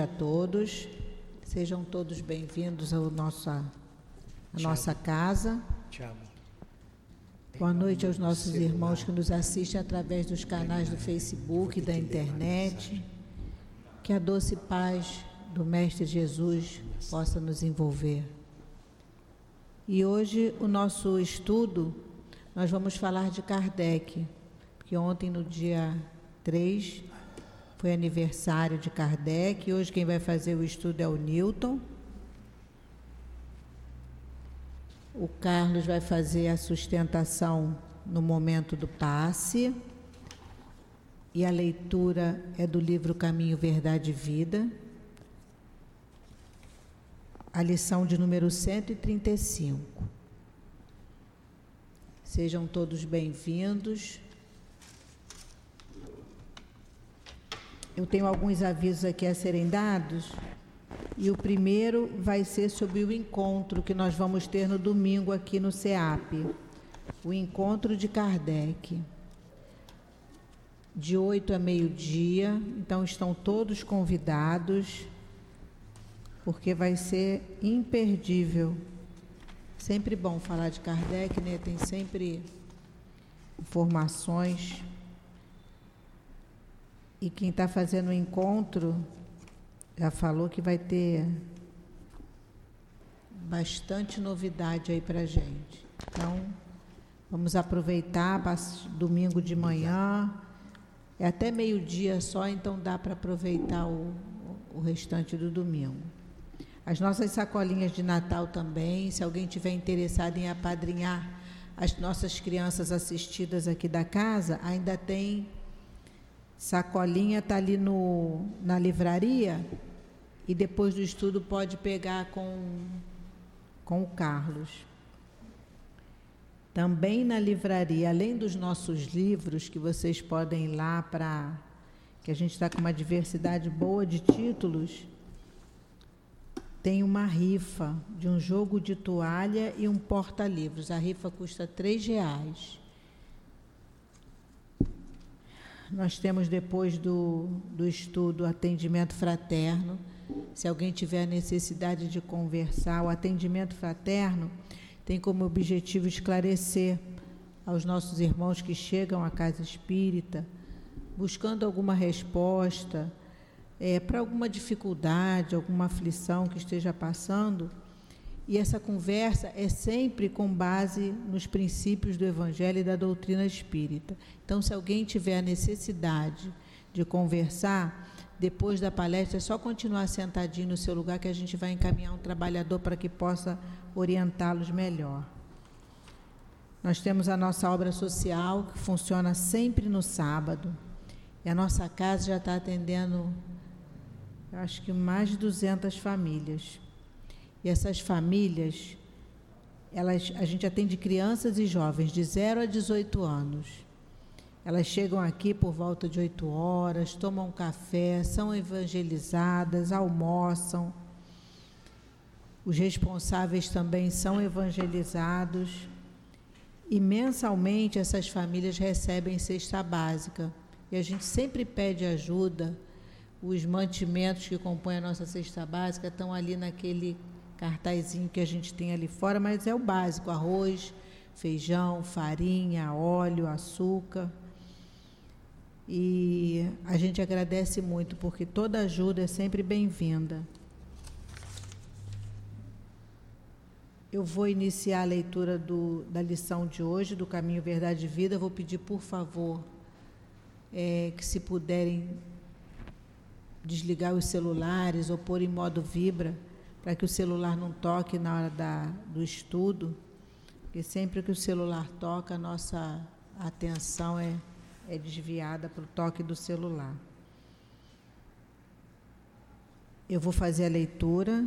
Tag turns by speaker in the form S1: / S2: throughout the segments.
S1: a todos. Sejam todos bem-vindos ao nossa, à nossa casa. Boa noite aos nossos irmãos que nos assistem através dos canais do Facebook e da internet. Que a doce paz do Mestre Jesus possa nos envolver. E hoje o nosso estudo, nós vamos falar de Kardec, porque ontem, no dia 3, foi aniversário de Kardec. Hoje quem vai fazer o estudo é o Newton. O Carlos vai fazer a sustentação no momento do passe. E a leitura é do livro Caminho, Verdade e Vida. A lição de número 135. Sejam todos bem-vindos. Eu tenho alguns avisos aqui a serem dados. E o primeiro vai ser sobre o encontro que nós vamos ter no domingo aqui no CEAP. O encontro de Kardec. De 8 a meio-dia. Então estão todos convidados, porque vai ser imperdível. Sempre bom falar de Kardec, né? Tem sempre informações e quem está fazendo o encontro já falou que vai ter bastante novidade aí para gente. Então, vamos aproveitar domingo de manhã, é até meio-dia só, então dá para aproveitar o, o restante do domingo. As nossas sacolinhas de Natal também, se alguém tiver interessado em apadrinhar as nossas crianças assistidas aqui da casa, ainda tem Sacolinha está ali no, na livraria e depois do estudo pode pegar com, com o Carlos. Também na livraria, além dos nossos livros, que vocês podem ir lá para. que a gente está com uma diversidade boa de títulos, tem uma rifa de um jogo de toalha e um porta-livros. A rifa custa R$ reais. Nós temos depois do, do estudo atendimento fraterno. Se alguém tiver necessidade de conversar, o atendimento fraterno tem como objetivo esclarecer aos nossos irmãos que chegam à casa espírita, buscando alguma resposta é, para alguma dificuldade, alguma aflição que esteja passando e essa conversa é sempre com base nos princípios do Evangelho e da doutrina espírita. Então, se alguém tiver a necessidade de conversar, depois da palestra, é só continuar sentadinho no seu lugar que a gente vai encaminhar um trabalhador para que possa orientá-los melhor. Nós temos a nossa obra social, que funciona sempre no sábado. E a nossa casa já está atendendo, acho que mais de 200 famílias. E essas famílias, elas, a gente atende crianças e jovens de 0 a 18 anos. Elas chegam aqui por volta de 8 horas, tomam café, são evangelizadas, almoçam. Os responsáveis também são evangelizados. E mensalmente essas famílias recebem cesta básica. E a gente sempre pede ajuda. Os mantimentos que compõem a nossa cesta básica estão ali naquele cartazinho que a gente tem ali fora, mas é o básico: arroz, feijão, farinha, óleo, açúcar. E a gente agradece muito, porque toda ajuda é sempre bem-vinda. Eu vou iniciar a leitura do, da lição de hoje, do Caminho Verdade e Vida. Vou pedir, por favor, é, que se puderem desligar os celulares ou pôr em modo vibra para que o celular não toque na hora da, do estudo, porque sempre que o celular toca, a nossa atenção é, é desviada para o toque do celular. Eu vou fazer a leitura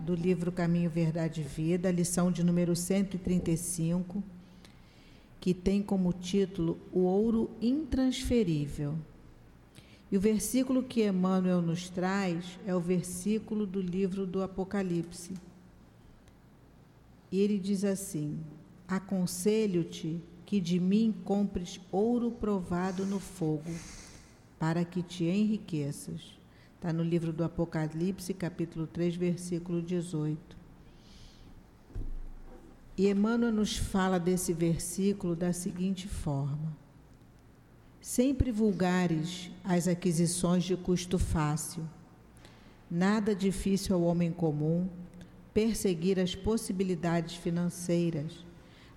S1: do livro Caminho, Verdade e Vida, lição de número 135, que tem como título O Ouro Intransferível. E o versículo que Emmanuel nos traz é o versículo do livro do Apocalipse. E ele diz assim: Aconselho-te que de mim compres ouro provado no fogo, para que te enriqueças. Está no livro do Apocalipse, capítulo 3, versículo 18. E Emmanuel nos fala desse versículo da seguinte forma: Sempre vulgares as aquisições de custo fácil, nada difícil ao homem comum perseguir as possibilidades financeiras,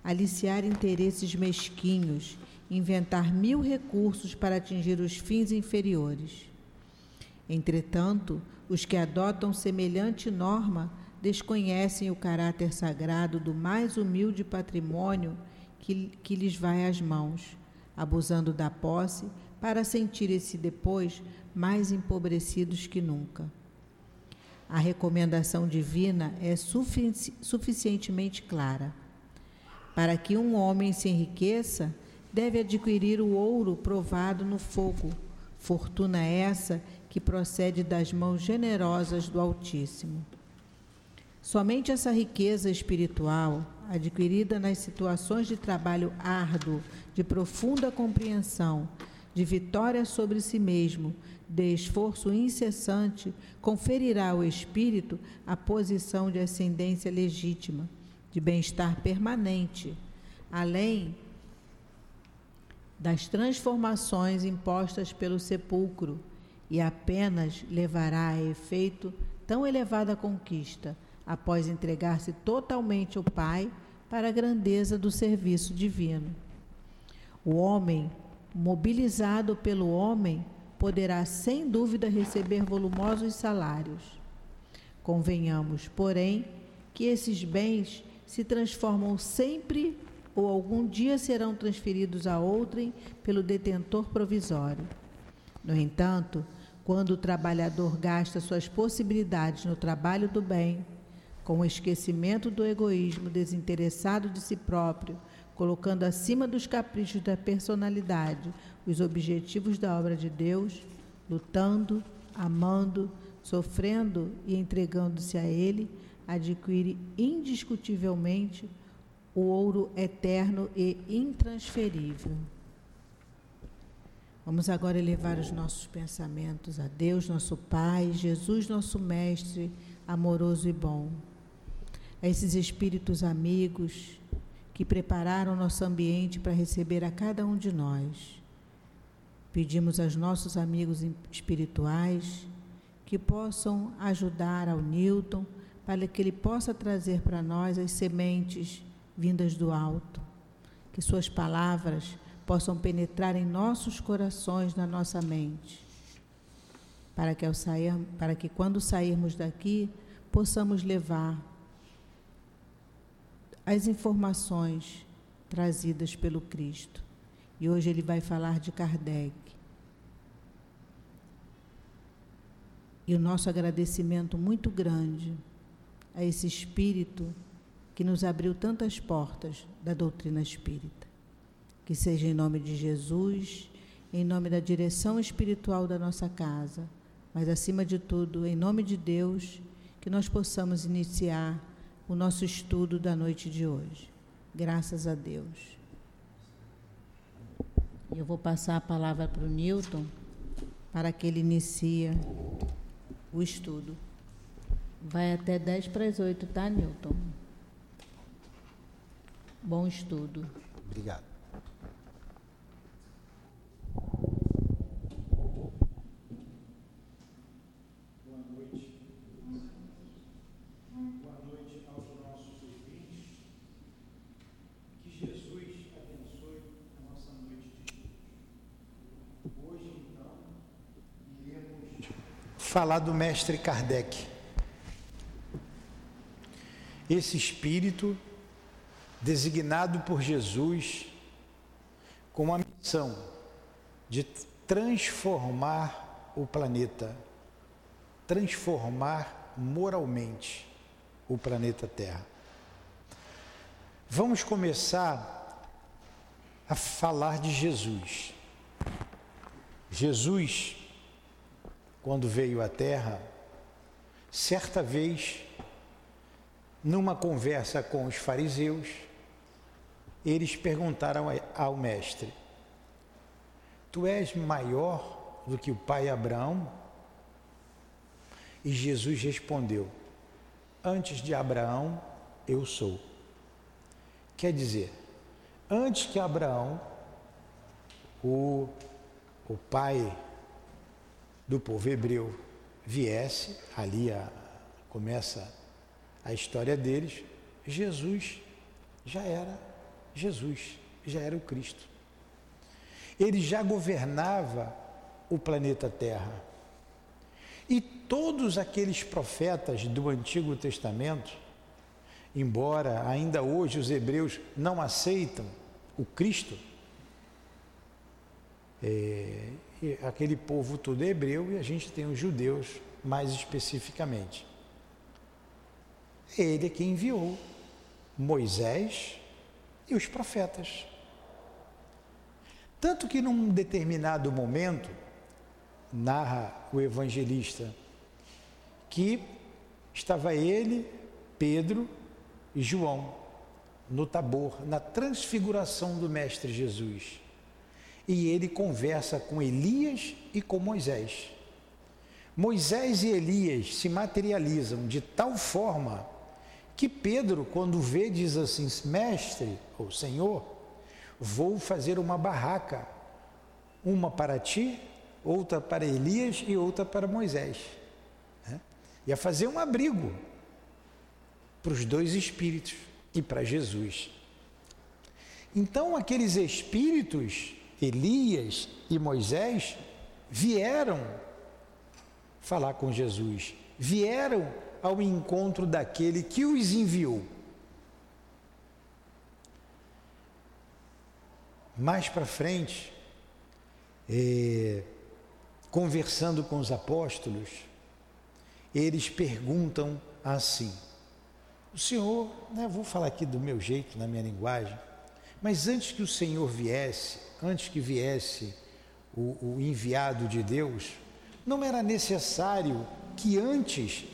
S1: aliciar interesses mesquinhos, inventar mil recursos para atingir os fins inferiores. Entretanto, os que adotam semelhante norma desconhecem o caráter sagrado do mais humilde patrimônio que, que lhes vai às mãos, abusando da posse para sentirem-se depois mais empobrecidos que nunca. A recomendação divina é sufici suficientemente clara. Para que um homem se enriqueça, deve adquirir o ouro provado no fogo, fortuna essa que procede das mãos generosas do Altíssimo. Somente essa riqueza espiritual, adquirida nas situações de trabalho árduo, de profunda compreensão, de vitória sobre si mesmo, de esforço incessante, conferirá ao espírito a posição de ascendência legítima, de bem-estar permanente, além das transformações impostas pelo sepulcro, e apenas levará a efeito tão elevada conquista após entregar-se totalmente ao Pai para a grandeza do serviço divino. O homem, mobilizado pelo homem, poderá sem dúvida receber volumosos salários. Convenhamos, porém, que esses bens se transformam sempre ou algum dia serão transferidos a outrem pelo detentor provisório. No entanto, quando o trabalhador gasta suas possibilidades no trabalho do bem, com o esquecimento do egoísmo desinteressado de si próprio, colocando acima dos caprichos da personalidade os objetivos da obra de Deus, lutando, amando, sofrendo e entregando-se a Ele, adquire indiscutivelmente o ouro eterno e intransferível. Vamos agora elevar os nossos pensamentos a Deus, nosso Pai, Jesus, nosso Mestre, amoroso e bom. A esses espíritos amigos que prepararam nosso ambiente para receber a cada um de nós. Pedimos aos nossos amigos espirituais que possam ajudar ao Newton para que ele possa trazer para nós as sementes vindas do alto, que suas palavras possam penetrar em nossos corações, na nossa mente, para que, ao sair, para que quando sairmos daqui possamos levar as informações trazidas pelo Cristo. E hoje ele vai falar de Kardec. E o nosso agradecimento muito grande a esse espírito que nos abriu tantas portas da doutrina espírita. Que seja em nome de Jesus, em nome da direção espiritual da nossa casa, mas acima de tudo, em nome de Deus, que nós possamos iniciar o nosso estudo da noite de hoje. Graças a Deus. Eu vou passar a palavra para o Newton para que ele inicie o estudo. Vai até 10 para as 8, tá, Newton? Bom estudo.
S2: Obrigado. Falar do mestre Kardec. Esse espírito designado por Jesus com a missão de transformar o planeta, transformar moralmente o planeta Terra. Vamos começar a falar de Jesus. Jesus quando veio à Terra, certa vez, numa conversa com os fariseus, eles perguntaram ao Mestre: Tu és maior do que o pai Abraão? E Jesus respondeu: Antes de Abraão, eu sou. Quer dizer, antes que Abraão, o, o pai do povo hebreu, viesse, ali a, começa a história deles, Jesus já era Jesus, já era o Cristo. Ele já governava o planeta Terra. E todos aqueles profetas do Antigo Testamento, embora ainda hoje os hebreus não aceitam o Cristo, é, aquele povo todo hebreu e a gente tem os judeus mais especificamente. Ele é quem enviou Moisés e os profetas. Tanto que num determinado momento, narra o evangelista, que estava ele, Pedro e João no Tabor, na transfiguração do Mestre Jesus. E ele conversa com Elias e com Moisés. Moisés e Elias se materializam de tal forma que Pedro, quando vê, diz assim: Mestre ou Senhor, vou fazer uma barraca, uma para ti, outra para Elias e outra para Moisés. Né? Ia fazer um abrigo para os dois espíritos e para Jesus. Então, aqueles espíritos, Elias e Moisés, vieram falar com Jesus, vieram ao encontro daquele que os enviou. Mais para frente, é, conversando com os apóstolos, eles perguntam assim: O Senhor, né, vou falar aqui do meu jeito, na minha linguagem, mas antes que o Senhor viesse, antes que viesse o, o enviado de Deus, não era necessário que antes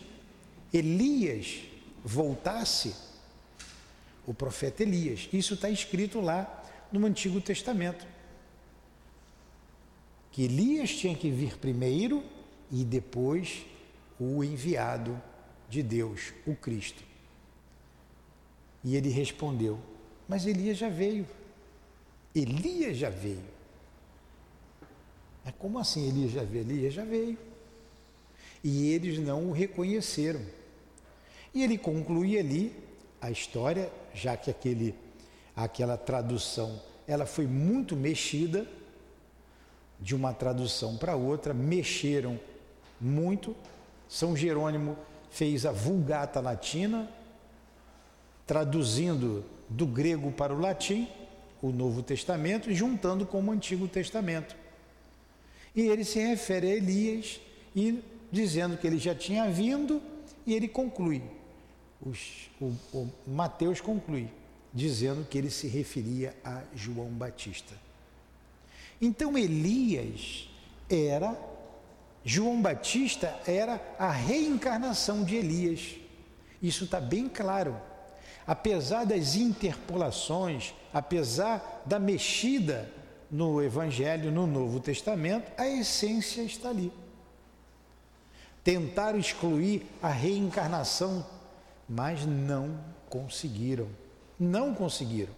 S2: Elias voltasse, o profeta Elias. Isso está escrito lá no Antigo Testamento. Que Elias tinha que vir primeiro e depois o enviado de Deus, o Cristo. E ele respondeu: Mas Elias já veio. Elias já veio. Mas como assim Elias já veio? Elias já veio. E eles não o reconheceram. E ele conclui ali a história, já que aquele, aquela tradução ela foi muito mexida de uma tradução para outra, mexeram muito. São Jerônimo fez a Vulgata Latina, traduzindo do grego para o latim o Novo Testamento juntando com o Antigo Testamento. E ele se refere a Elias e dizendo que ele já tinha vindo e ele conclui os, o, o Mateus conclui dizendo que ele se referia a João Batista. Então Elias era, João Batista era a reencarnação de Elias. Isso está bem claro. Apesar das interpolações, apesar da mexida no Evangelho, no Novo Testamento, a essência está ali. Tentaram excluir a reencarnação mas não conseguiram. Não conseguiram.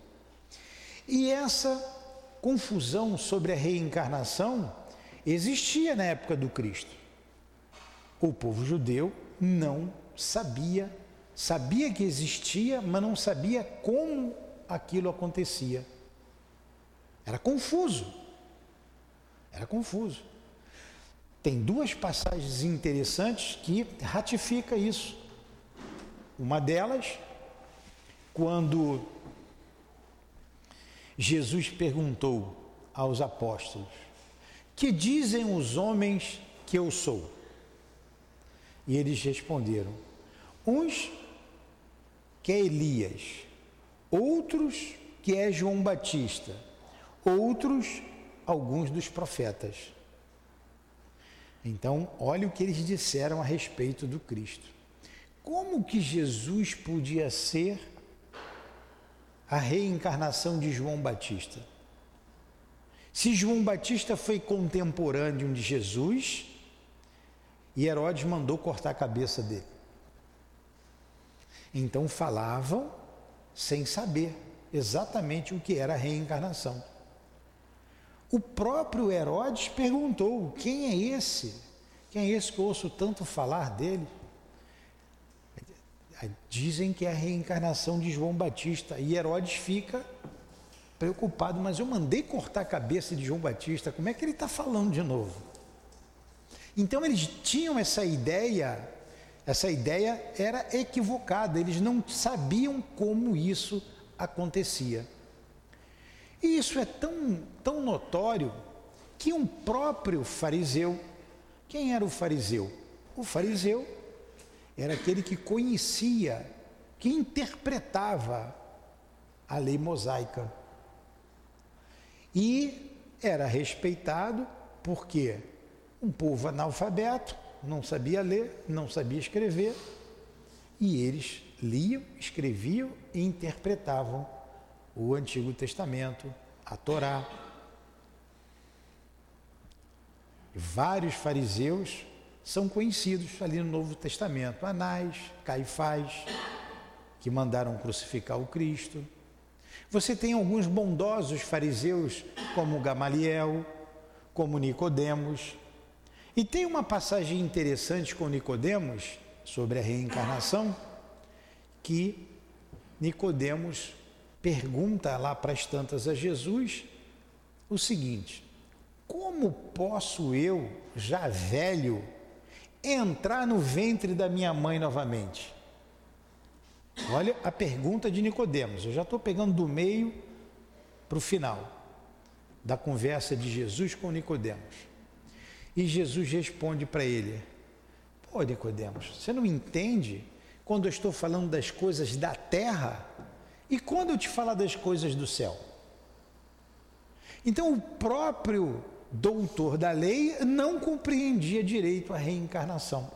S2: E essa confusão sobre a reencarnação existia na época do Cristo. O povo judeu não sabia, sabia que existia, mas não sabia como aquilo acontecia. Era confuso. Era confuso. Tem duas passagens interessantes que ratifica isso. Uma delas, quando Jesus perguntou aos apóstolos: Que dizem os homens que eu sou? E eles responderam: Uns que é Elias, outros que é João Batista, outros alguns dos profetas. Então, olha o que eles disseram a respeito do Cristo. Como que Jesus podia ser a reencarnação de João Batista? Se João Batista foi contemporâneo de Jesus, e Herodes mandou cortar a cabeça dele. Então falavam sem saber exatamente o que era a reencarnação. O próprio Herodes perguntou: quem é esse? Quem é esse que eu ouço tanto falar dele? Dizem que é a reencarnação de João Batista. E Herodes fica preocupado, mas eu mandei cortar a cabeça de João Batista, como é que ele está falando de novo? Então eles tinham essa ideia, essa ideia era equivocada, eles não sabiam como isso acontecia. E isso é tão, tão notório que um próprio fariseu, quem era o fariseu? O fariseu era aquele que conhecia, que interpretava a lei mosaica. E era respeitado porque um povo analfabeto, não sabia ler, não sabia escrever, e eles liam, escreviam e interpretavam o Antigo Testamento, a Torá. Vários fariseus são conhecidos ali no Novo Testamento, Anás, Caifás, que mandaram crucificar o Cristo. Você tem alguns bondosos fariseus, como Gamaliel, como Nicodemos. E tem uma passagem interessante com Nicodemos sobre a reencarnação, que Nicodemos pergunta lá para as tantas a Jesus o seguinte: Como posso eu, já velho, entrar no ventre da minha mãe novamente? Olha a pergunta de Nicodemos. Eu já estou pegando do meio para o final da conversa de Jesus com Nicodemos. E Jesus responde para ele: Pô, Nicodemos, você não entende quando eu estou falando das coisas da terra e quando eu te falar das coisas do céu? Então o próprio doutor da lei não compreendia direito a reencarnação.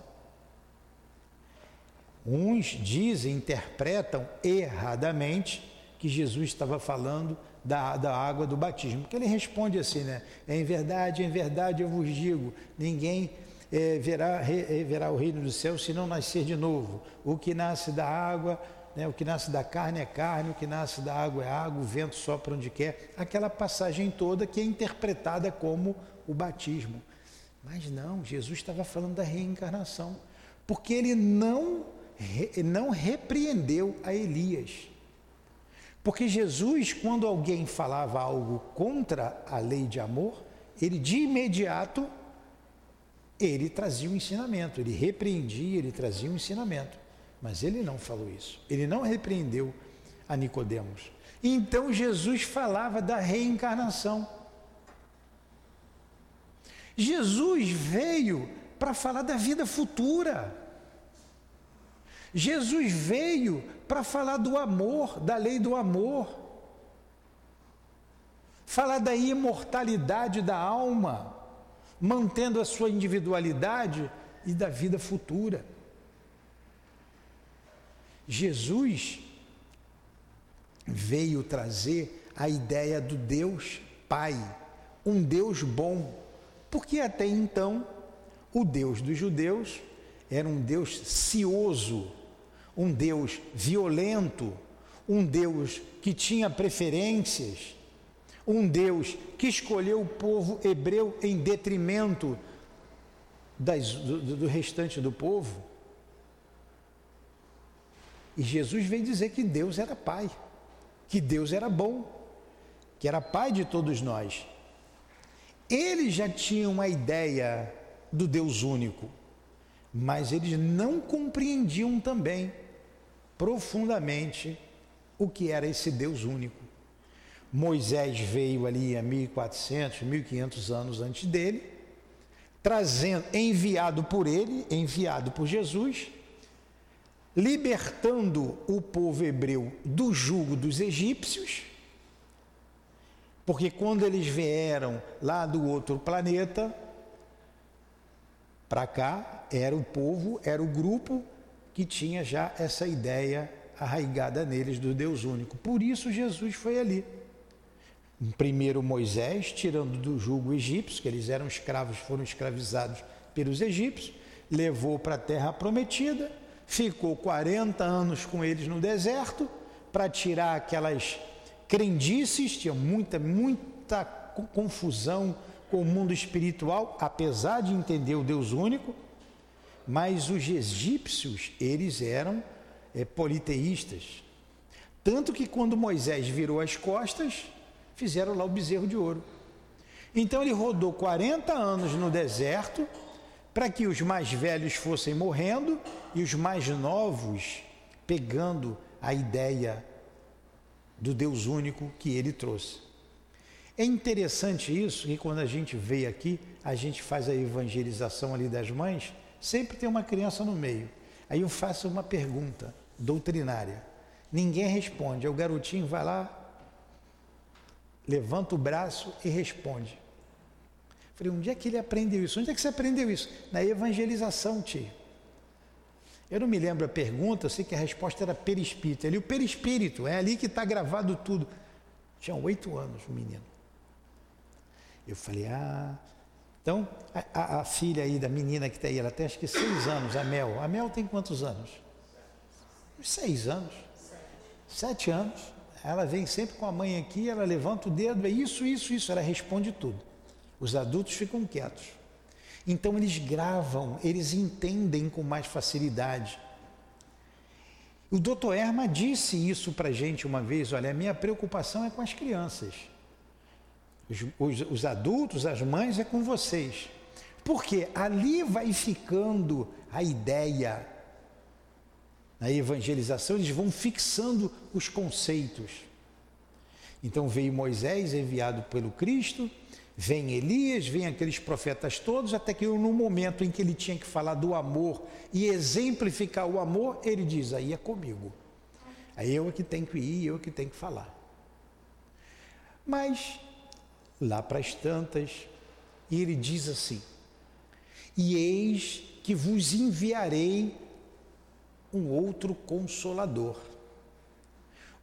S2: Uns dizem, interpretam erradamente que Jesus estava falando da, da água do batismo, porque ele responde assim, né? É em verdade, em verdade eu vos digo, ninguém é, verá, re, verá o reino do céu se não nascer de novo. O que nasce da água, né, o que nasce da carne é carne, o que nasce da água é água, o vento sopra onde quer. Aquela passagem toda que é interpretada como o batismo. Mas não, Jesus estava falando da reencarnação, porque ele não não repreendeu a Elias. Porque Jesus, quando alguém falava algo contra a lei de amor, ele de imediato ele trazia um ensinamento, ele repreendia, ele trazia um ensinamento. Mas ele não falou isso. Ele não repreendeu a Nicodemos. Então Jesus falava da reencarnação. Jesus veio para falar da vida futura. Jesus veio para falar do amor, da lei do amor, falar da imortalidade da alma, mantendo a sua individualidade e da vida futura. Jesus veio trazer a ideia do Deus Pai, um Deus bom, porque até então o Deus dos judeus era um Deus cioso, um Deus violento, um Deus que tinha preferências, um Deus que escolheu o povo hebreu em detrimento das, do, do restante do povo. E Jesus veio dizer que Deus era Pai, que Deus era bom, que era Pai de todos nós. Eles já tinham uma ideia do Deus único, mas eles não compreendiam também profundamente o que era esse Deus único. Moisés veio ali há 1400, 1500 anos antes dele, trazendo, enviado por ele, enviado por Jesus, libertando o povo hebreu do jugo dos egípcios, porque quando eles vieram lá do outro planeta para cá, era o povo, era o grupo que tinha já essa ideia arraigada neles do Deus único. Por isso Jesus foi ali. primeiro Moisés, tirando do jugo egípcio, que eles eram escravos, foram escravizados pelos egípcios, levou para a terra prometida, ficou 40 anos com eles no deserto para tirar aquelas crendices, tinha muita, muita confusão com o mundo espiritual, apesar de entender o Deus único, mas os egípcios, eles eram é, politeístas. Tanto que quando Moisés virou as costas, fizeram lá o bezerro de ouro. Então ele rodou 40 anos no deserto para que os mais velhos fossem morrendo e os mais novos pegando a ideia do Deus único que ele trouxe. É interessante isso, que quando a gente veio aqui, a gente faz a evangelização ali das mães, sempre tem uma criança no meio. Aí eu faço uma pergunta doutrinária. Ninguém responde. Aí o garotinho vai lá, levanta o braço e responde. Falei, onde é que ele aprendeu isso? Onde é que você aprendeu isso? Na evangelização, tio. Eu não me lembro a pergunta, eu sei que a resposta era perispírito. Ali o perispírito, é ali que está gravado tudo. Tinha oito anos o menino. Eu falei, ah. Então, a, a, filha aí da menina que está aí, ela tem acho que seis anos, a Mel. A Mel tem quantos anos? Seis anos. Sete anos. Ela vem sempre com a mãe aqui, ela levanta o dedo, é isso, isso, isso. Ela responde tudo. Os adultos ficam quietos. Então eles gravam, eles entendem com mais facilidade. O doutor Erma disse isso para a gente uma vez: olha, a minha preocupação é com as crianças. Os, os, os adultos, as mães, é com vocês. Porque ali vai ficando a ideia. Na evangelização, eles vão fixando os conceitos. Então veio Moisés, enviado pelo Cristo, Vem Elias, vem aqueles profetas todos, até que no momento em que ele tinha que falar do amor e exemplificar o amor, ele diz: aí é comigo. Aí eu é que tenho que ir, eu é que tenho que falar. Mas, lá para as tantas, ele diz assim: E eis que vos enviarei um outro consolador,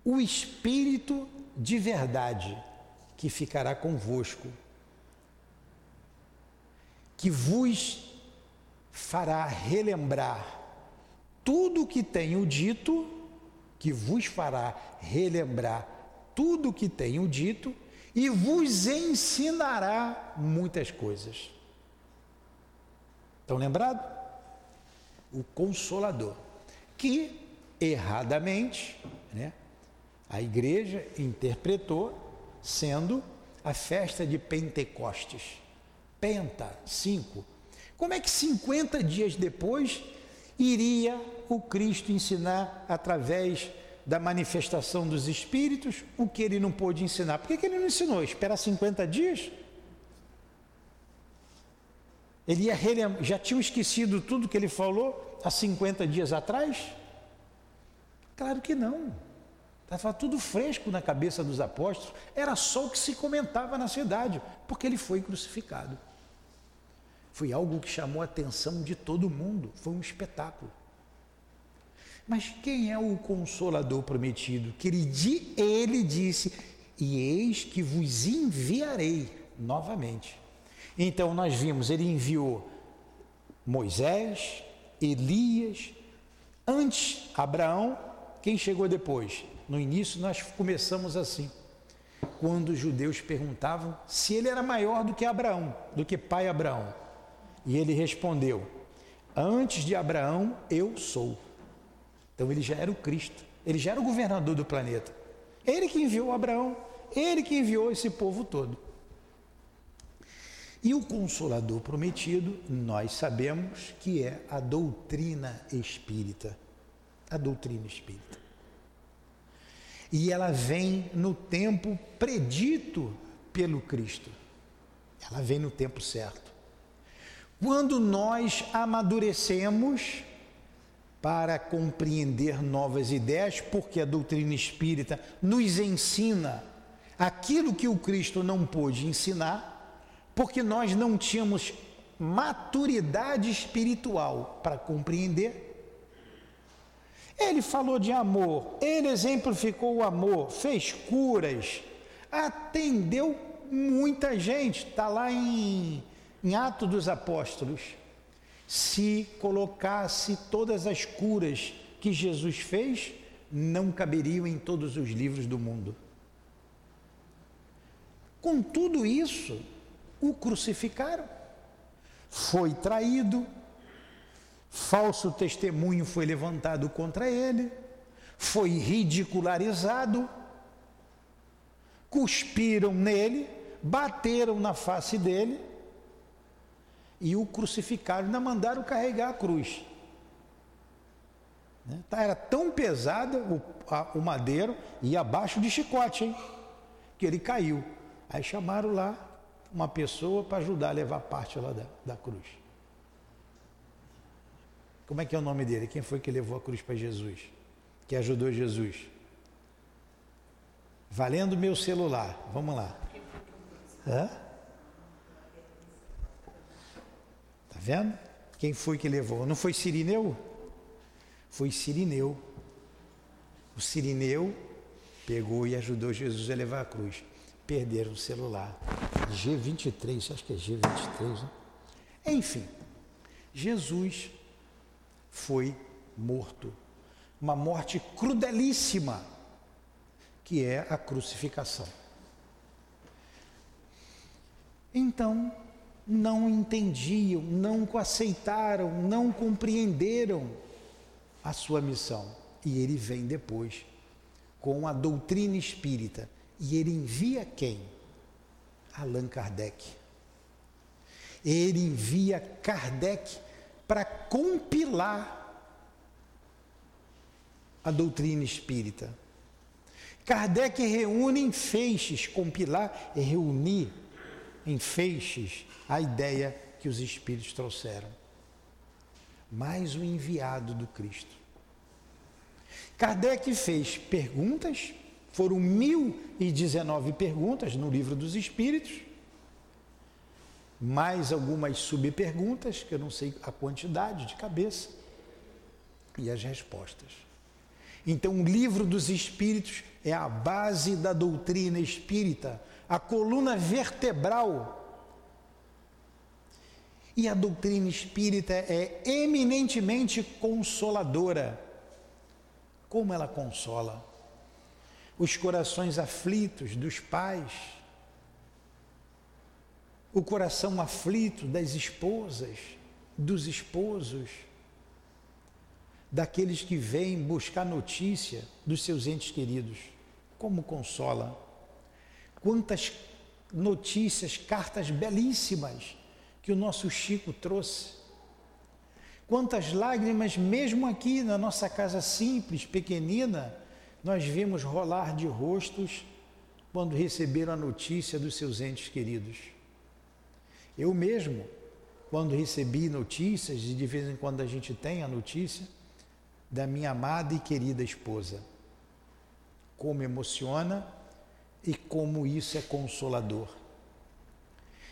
S2: o Espírito de verdade, que ficará convosco que vos fará relembrar tudo o que tenho dito, que vos fará relembrar tudo o que tenho dito e vos ensinará muitas coisas. Estão lembrados? O Consolador, que erradamente, né, a igreja interpretou sendo a festa de Pentecostes penta, cinco. Como é que 50 dias depois iria o Cristo ensinar através da manifestação dos Espíritos o que ele não pôde ensinar? Por que, que ele não ensinou? Esperar 50 dias? Ele já tinham esquecido tudo que ele falou há 50 dias atrás? Claro que não. Estava tudo fresco na cabeça dos apóstolos, era só o que se comentava na cidade, porque ele foi crucificado. Foi algo que chamou a atenção de todo mundo, foi um espetáculo. Mas quem é o consolador prometido? Que ele, ele disse: E eis que vos enviarei novamente. Então nós vimos, ele enviou Moisés, Elias, antes Abraão, quem chegou depois? No início nós começamos assim. Quando os judeus perguntavam se ele era maior do que Abraão, do que pai Abraão. E ele respondeu: Antes de Abraão, eu sou. Então ele já era o Cristo, ele já era o governador do planeta. Ele que enviou Abraão, ele que enviou esse povo todo. E o consolador prometido, nós sabemos que é a doutrina espírita. A doutrina espírita. E ela vem no tempo predito pelo Cristo. Ela vem no tempo certo. Quando nós amadurecemos para compreender novas ideias, porque a doutrina espírita nos ensina aquilo que o Cristo não pôde ensinar, porque nós não tínhamos maturidade espiritual para compreender. Ele falou de amor, ele exemplificou o amor, fez curas, atendeu muita gente. Está lá em, em Atos dos Apóstolos. Se colocasse todas as curas que Jesus fez, não caberiam em todos os livros do mundo. Com tudo isso, o crucificaram. Foi traído, falso testemunho foi levantado contra ele, foi ridicularizado, cuspiram nele, bateram na face dele e o crucificaram, ainda mandaram carregar a cruz. Né? Tá, era tão pesada o, a, o madeiro e abaixo de chicote, hein? Que ele caiu. Aí chamaram lá uma pessoa para ajudar a levar parte lá da, da cruz. Como é que é o nome dele? Quem foi que levou a cruz para Jesus? Que ajudou Jesus? Valendo meu celular. Vamos lá. Hã? Tá vendo? Quem foi que levou? Não foi Sirineu? Foi Sirineu. O Sirineu pegou e ajudou Jesus a levar a cruz. Perderam o celular. G23, acho que é G23, né? Enfim, Jesus foi morto. Uma morte crudelíssima, que é a crucificação. Então, não entendiam, não aceitaram, não compreenderam a sua missão. E ele vem depois com a doutrina espírita. E ele envia quem? Allan Kardec. Ele envia Kardec para compilar a doutrina espírita. Kardec reúne em feixes, compilar é reunir em feixes a ideia que os Espíritos trouxeram. Mais o enviado do Cristo. Kardec fez perguntas, foram 1019 perguntas no livro dos Espíritos, mais algumas subperguntas, que eu não sei a quantidade de cabeça, e as respostas. Então, o livro dos Espíritos é a base da doutrina espírita, a coluna vertebral. E a doutrina espírita é eminentemente consoladora. Como ela consola? Os corações aflitos dos pais, o coração aflito das esposas, dos esposos, daqueles que vêm buscar notícia dos seus entes queridos. Como consola? Quantas notícias, cartas belíssimas que o nosso Chico trouxe. Quantas lágrimas, mesmo aqui na nossa casa simples, pequenina, nós vimos rolar de rostos quando receberam a notícia dos seus entes queridos. Eu mesmo, quando recebi notícias, e de vez em quando a gente tem a notícia, da minha amada e querida esposa. Como emociona e como isso é consolador.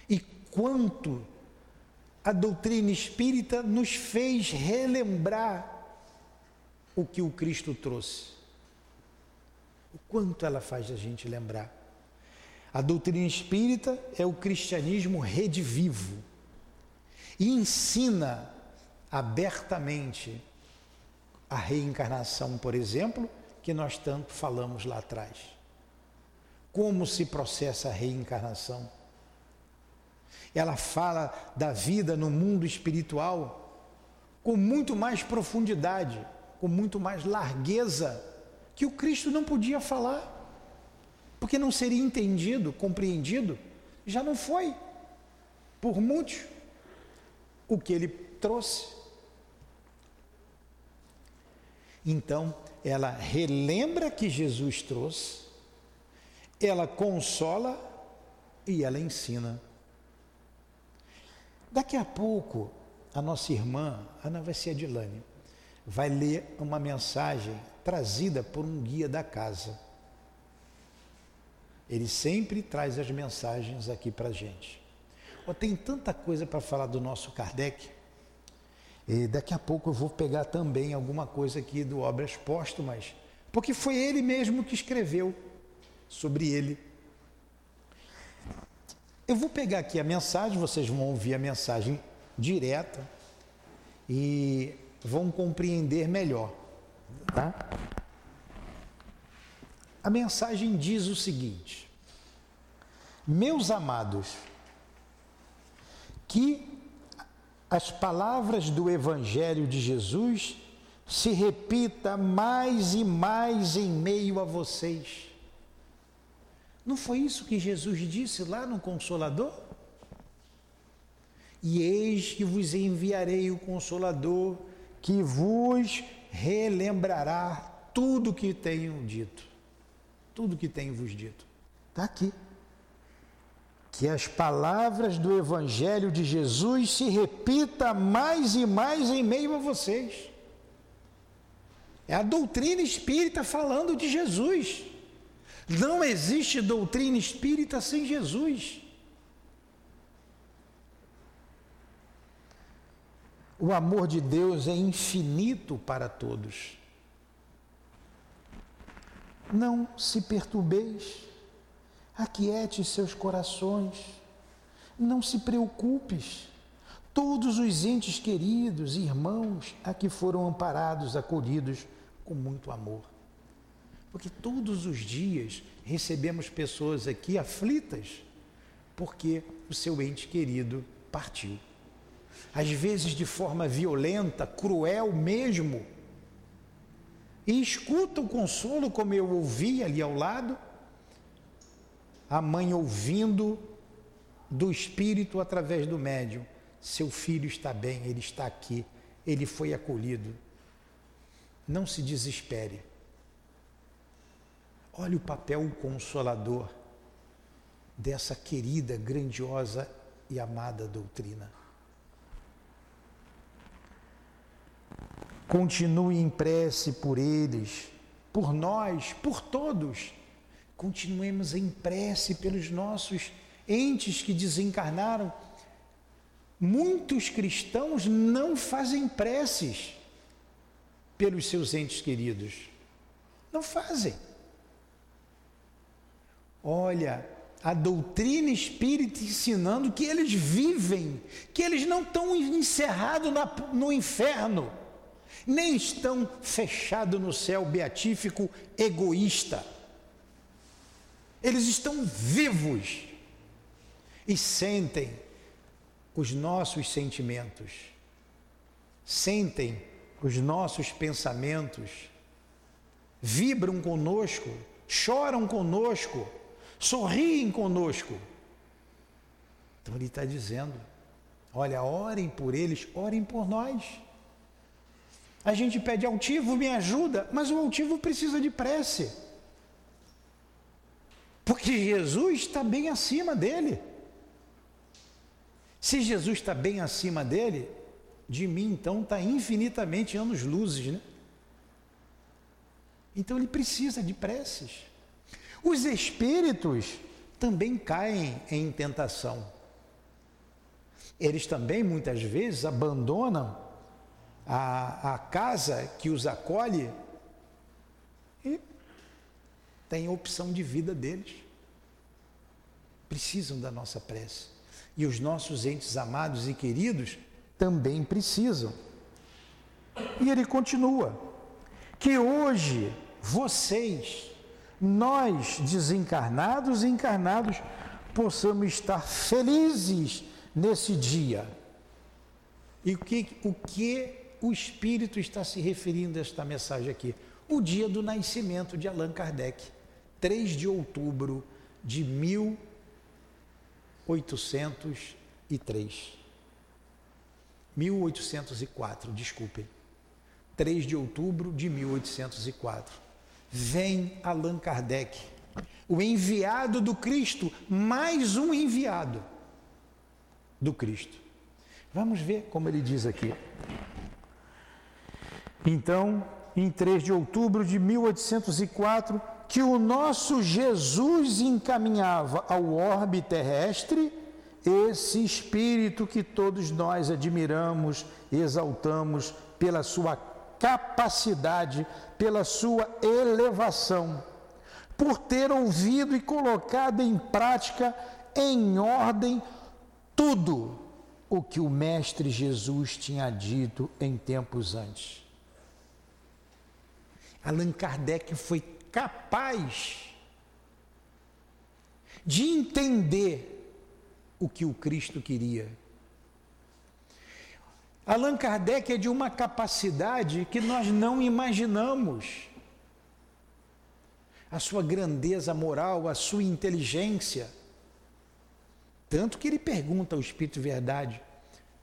S2: E quanto a doutrina espírita nos fez relembrar o que o Cristo trouxe. O quanto ela faz a gente lembrar. A doutrina espírita é o cristianismo redivivo e ensina abertamente a reencarnação, por exemplo, que nós tanto falamos lá atrás. Como se processa a reencarnação? Ela fala da vida no mundo espiritual com muito mais profundidade, com muito mais largueza, que o Cristo não podia falar, porque não seria entendido, compreendido, já não foi, por muitos, o que ele trouxe. Então, ela relembra que Jesus trouxe, ela consola e ela ensina. Daqui a pouco, a nossa irmã, Ana vai ser Adilane, vai ler uma mensagem trazida por um guia da casa. Ele sempre traz as mensagens aqui para a gente. Oh, tem tanta coisa para falar do nosso Kardec e daqui a pouco eu vou pegar também alguma coisa aqui do Obras Póstumas, porque foi ele mesmo que escreveu sobre ele. Eu vou pegar aqui a mensagem, vocês vão ouvir a mensagem direta e vão compreender melhor, tá? A mensagem diz o seguinte: Meus amados, que as palavras do evangelho de Jesus se repita mais e mais em meio a vocês não foi isso que Jesus disse lá no Consolador? E eis que vos enviarei o Consolador, que vos relembrará tudo que tenho dito. Tudo que tenho vos dito. Está aqui. Que as palavras do Evangelho de Jesus se repita mais e mais em meio a vocês. É a doutrina espírita falando de Jesus. Não existe doutrina espírita sem Jesus. O amor de Deus é infinito para todos. Não se perturbeis, aquiete seus corações, não se preocupes. Todos os entes queridos, irmãos, aqui foram amparados, acolhidos com muito amor. Porque todos os dias recebemos pessoas aqui aflitas porque o seu ente querido partiu. Às vezes de forma violenta, cruel mesmo. E escuta o consolo, como eu ouvi ali ao lado, a mãe ouvindo do espírito através do médium: seu filho está bem, ele está aqui, ele foi acolhido. Não se desespere. Olha o papel consolador dessa querida, grandiosa e amada doutrina. Continue em prece por eles, por nós, por todos. Continuemos em prece pelos nossos entes que desencarnaram. Muitos cristãos não fazem preces pelos seus entes queridos. Não fazem. Olha, a doutrina espírita ensinando que eles vivem, que eles não estão encerrados no inferno, nem estão fechados no céu beatífico egoísta. Eles estão vivos e sentem os nossos sentimentos, sentem os nossos pensamentos, vibram conosco, choram conosco sorriem conosco. Então ele está dizendo: olha, orem por eles, orem por nós. A gente pede altivo, me ajuda, mas o altivo precisa de prece. Porque Jesus está bem acima dele. Se Jesus está bem acima dele, de mim então está infinitamente anos luzes, né? Então ele precisa de preces. Os espíritos também caem em tentação. Eles também muitas vezes abandonam a, a casa que os acolhe e têm a opção de vida deles. Precisam da nossa prece. E os nossos entes amados e queridos também precisam. E ele continua: que hoje vocês nós, desencarnados e encarnados, possamos estar felizes nesse dia. E o que, o que o Espírito está se referindo a esta mensagem aqui? O dia do nascimento de Allan Kardec, 3 de outubro de 1803. 1804, desculpem. 3 de outubro de 1804 vem Allan Kardec, o enviado do Cristo, mais um enviado do Cristo. Vamos ver como ele diz aqui. Então, em 3 de outubro de 1804, que o nosso Jesus encaminhava ao orbe terrestre esse espírito que todos nós admiramos, exaltamos pela sua capacidade, pela sua elevação, por ter ouvido e colocado em prática em ordem tudo o que o Mestre Jesus tinha dito em tempos antes. Allan Kardec foi capaz de entender o que o Cristo queria. Allan Kardec é de uma capacidade que nós não imaginamos. A sua grandeza moral, a sua inteligência. Tanto que ele pergunta ao Espírito Verdade: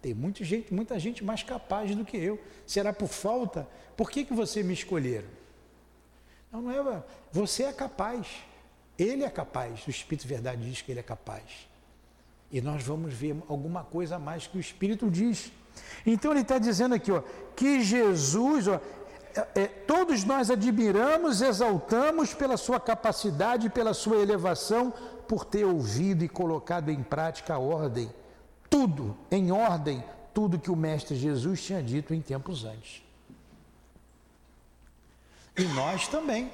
S2: tem muita gente, muita gente mais capaz do que eu. Será por falta? Por que, que você me escolheram? Não, não é. Você é capaz. Ele é capaz. O Espírito Verdade diz que ele é capaz. E nós vamos ver alguma coisa a mais que o Espírito diz. Então ele está dizendo aqui, ó, que Jesus, ó, é, é, todos nós admiramos, exaltamos pela sua capacidade, pela sua elevação, por ter ouvido e colocado em prática a ordem, tudo em ordem, tudo que o Mestre Jesus tinha dito em tempos antes. E nós também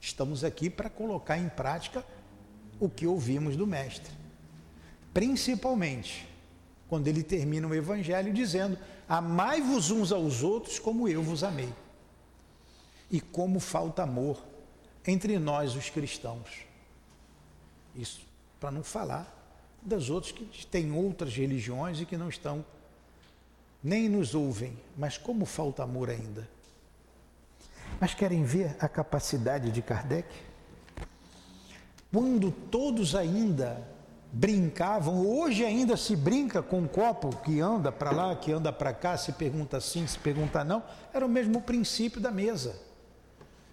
S2: estamos aqui para colocar em prática o que ouvimos do Mestre. Principalmente quando ele termina o Evangelho dizendo: Amai-vos uns aos outros como eu vos amei. E como falta amor entre nós, os cristãos. Isso para não falar das outras que têm outras religiões e que não estão, nem nos ouvem, mas como falta amor ainda. Mas querem ver a capacidade de Kardec? Quando todos ainda brincavam, hoje ainda se brinca com um copo que anda para lá, que anda para cá, se pergunta sim, se pergunta não, era o mesmo princípio da mesa,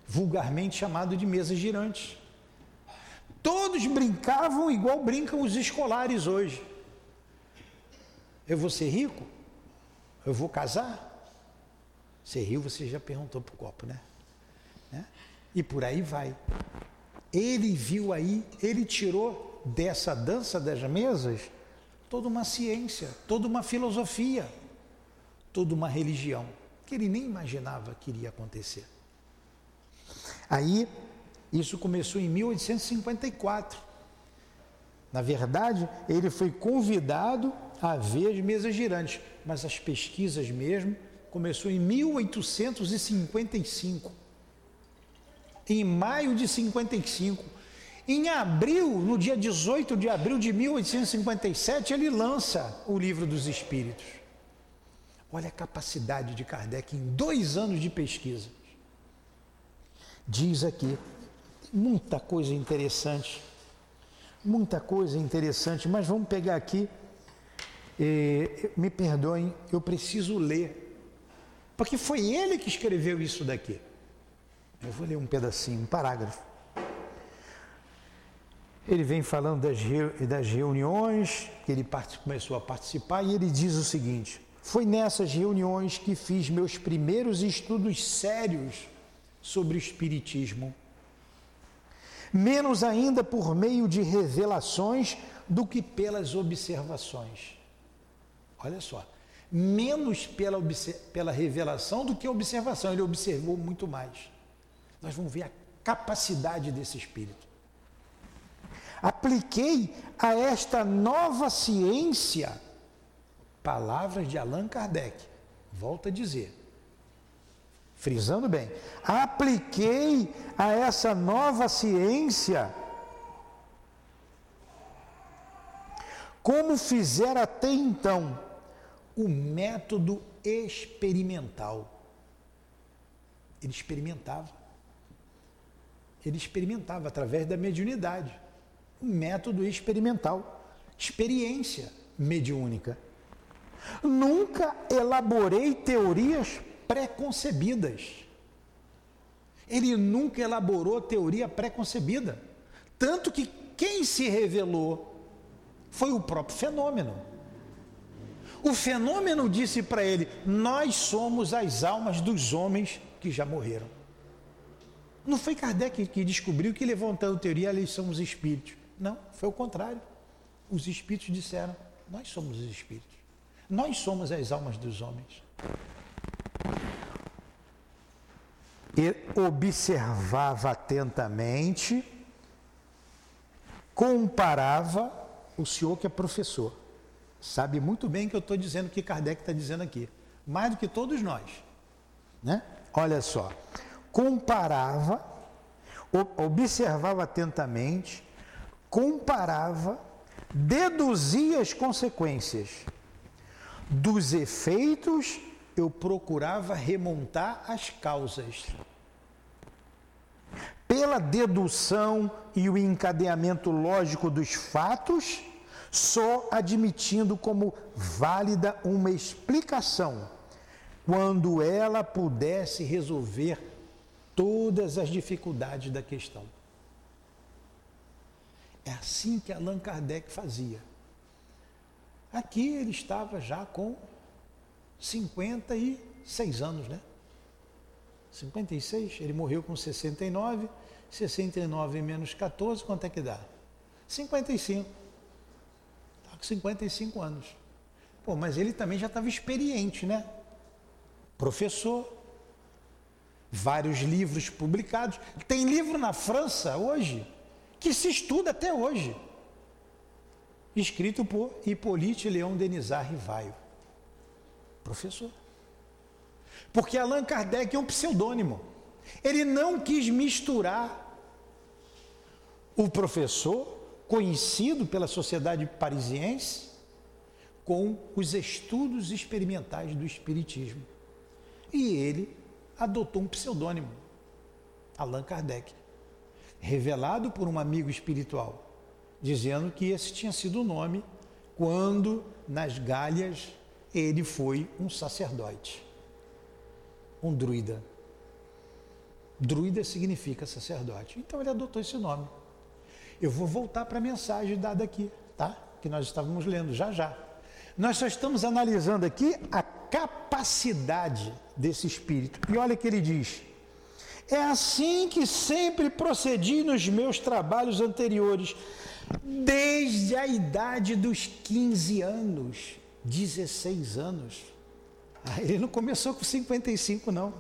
S2: vulgarmente chamado de mesa girante. Todos brincavam igual brincam os escolares hoje. Eu vou ser rico? Eu vou casar? Ser rico você já perguntou para o copo, né? né? E por aí vai. Ele viu aí, ele tirou dessa dança das mesas toda uma ciência, toda uma filosofia, toda uma religião que ele nem imaginava que iria acontecer. Aí, isso começou em 1854. Na verdade, ele foi convidado a ver as mesas girantes, mas as pesquisas mesmo começou em 1855. Em maio de 55, em abril, no dia 18 de abril de 1857, ele lança o Livro dos Espíritos. Olha a capacidade de Kardec em dois anos de pesquisa. Diz aqui, muita coisa interessante, muita coisa interessante, mas vamos pegar aqui, eh, me perdoem, eu preciso ler, porque foi ele que escreveu isso daqui. Eu vou ler um pedacinho, um parágrafo. Ele vem falando das, das reuniões que ele começou a participar e ele diz o seguinte: Foi nessas reuniões que fiz meus primeiros estudos sérios sobre o Espiritismo. Menos ainda por meio de revelações do que pelas observações. Olha só, menos pela, pela revelação do que observação. Ele observou muito mais. Nós vamos ver a capacidade desse espírito apliquei a esta nova ciência, palavras de Allan Kardec, volta a dizer, frisando bem, apliquei a essa nova ciência, como fizera até então, o método experimental. Ele experimentava. Ele experimentava através da mediunidade método experimental, experiência mediúnica. Nunca elaborei teorias preconcebidas. Ele nunca elaborou teoria preconcebida. Tanto que quem se revelou foi o próprio fenômeno. O fenômeno disse para ele: Nós somos as almas dos homens que já morreram. Não foi Kardec que descobriu que levantando teoria, eles são os espíritos. Não, foi o contrário. Os espíritos disseram: Nós somos os espíritos. Nós somos as almas dos homens. E observava atentamente, comparava o senhor que é professor, sabe muito bem que eu estou dizendo o que Kardec está dizendo aqui, mais do que todos nós. Né? Olha só, comparava, observava atentamente, comparava, deduzia as consequências dos efeitos, eu procurava remontar as causas. Pela dedução e o encadeamento lógico dos fatos, só admitindo como válida uma explicação, quando ela pudesse resolver todas as dificuldades da questão. É assim que Allan Kardec fazia. Aqui ele estava já com 56 anos, né? 56, ele morreu com 69, 69 menos 14, quanto é que dá? 55. Está com 55 anos. Pô, mas ele também já estava experiente, né? Professor, vários livros publicados. Tem livro na França hoje que se estuda até hoje escrito por Hippolyte Leon Denisard Rivaio, professor. Porque Allan Kardec é um pseudônimo. Ele não quis misturar o professor, conhecido pela sociedade parisiense, com os estudos experimentais do Espiritismo. E ele adotou um pseudônimo, Allan Kardec, revelado por um amigo espiritual dizendo que esse tinha sido o nome quando nas Galhas ele foi um sacerdote, um druida. Druida significa sacerdote. Então ele adotou esse nome. Eu vou voltar para a mensagem dada aqui, tá? Que nós estávamos lendo já já. Nós só estamos analisando aqui a capacidade desse espírito. E olha que ele diz: é assim que sempre procedi nos meus trabalhos anteriores, desde a idade dos 15 anos, 16 anos. Ah, ele não começou com 55, não.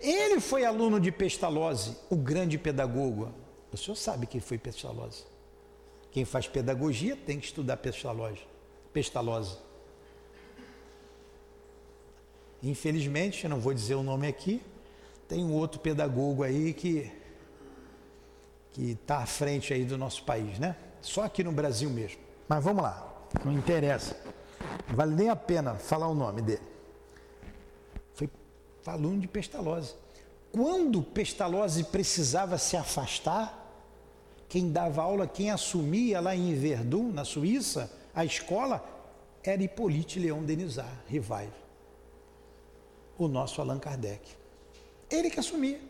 S2: Ele foi aluno de Pestalozzi, o grande pedagogo. O senhor sabe quem foi Pestalozzi. Quem faz pedagogia tem que estudar Pestalozzi. Pestalozzi. Infelizmente, não vou dizer o nome aqui, tem um outro pedagogo aí que que está à frente aí do nosso país, né? Só aqui no Brasil mesmo. Mas vamos lá, não interessa. Não vale nem a pena falar o nome dele. Foi aluno de Pestalozzi. Quando Pestalozzi precisava se afastar, quem dava aula, quem assumia lá em Verdun, na Suíça, a escola, era Hippolyte Leon Denisard, Rivaio, o nosso Allan Kardec. Ele que assumia.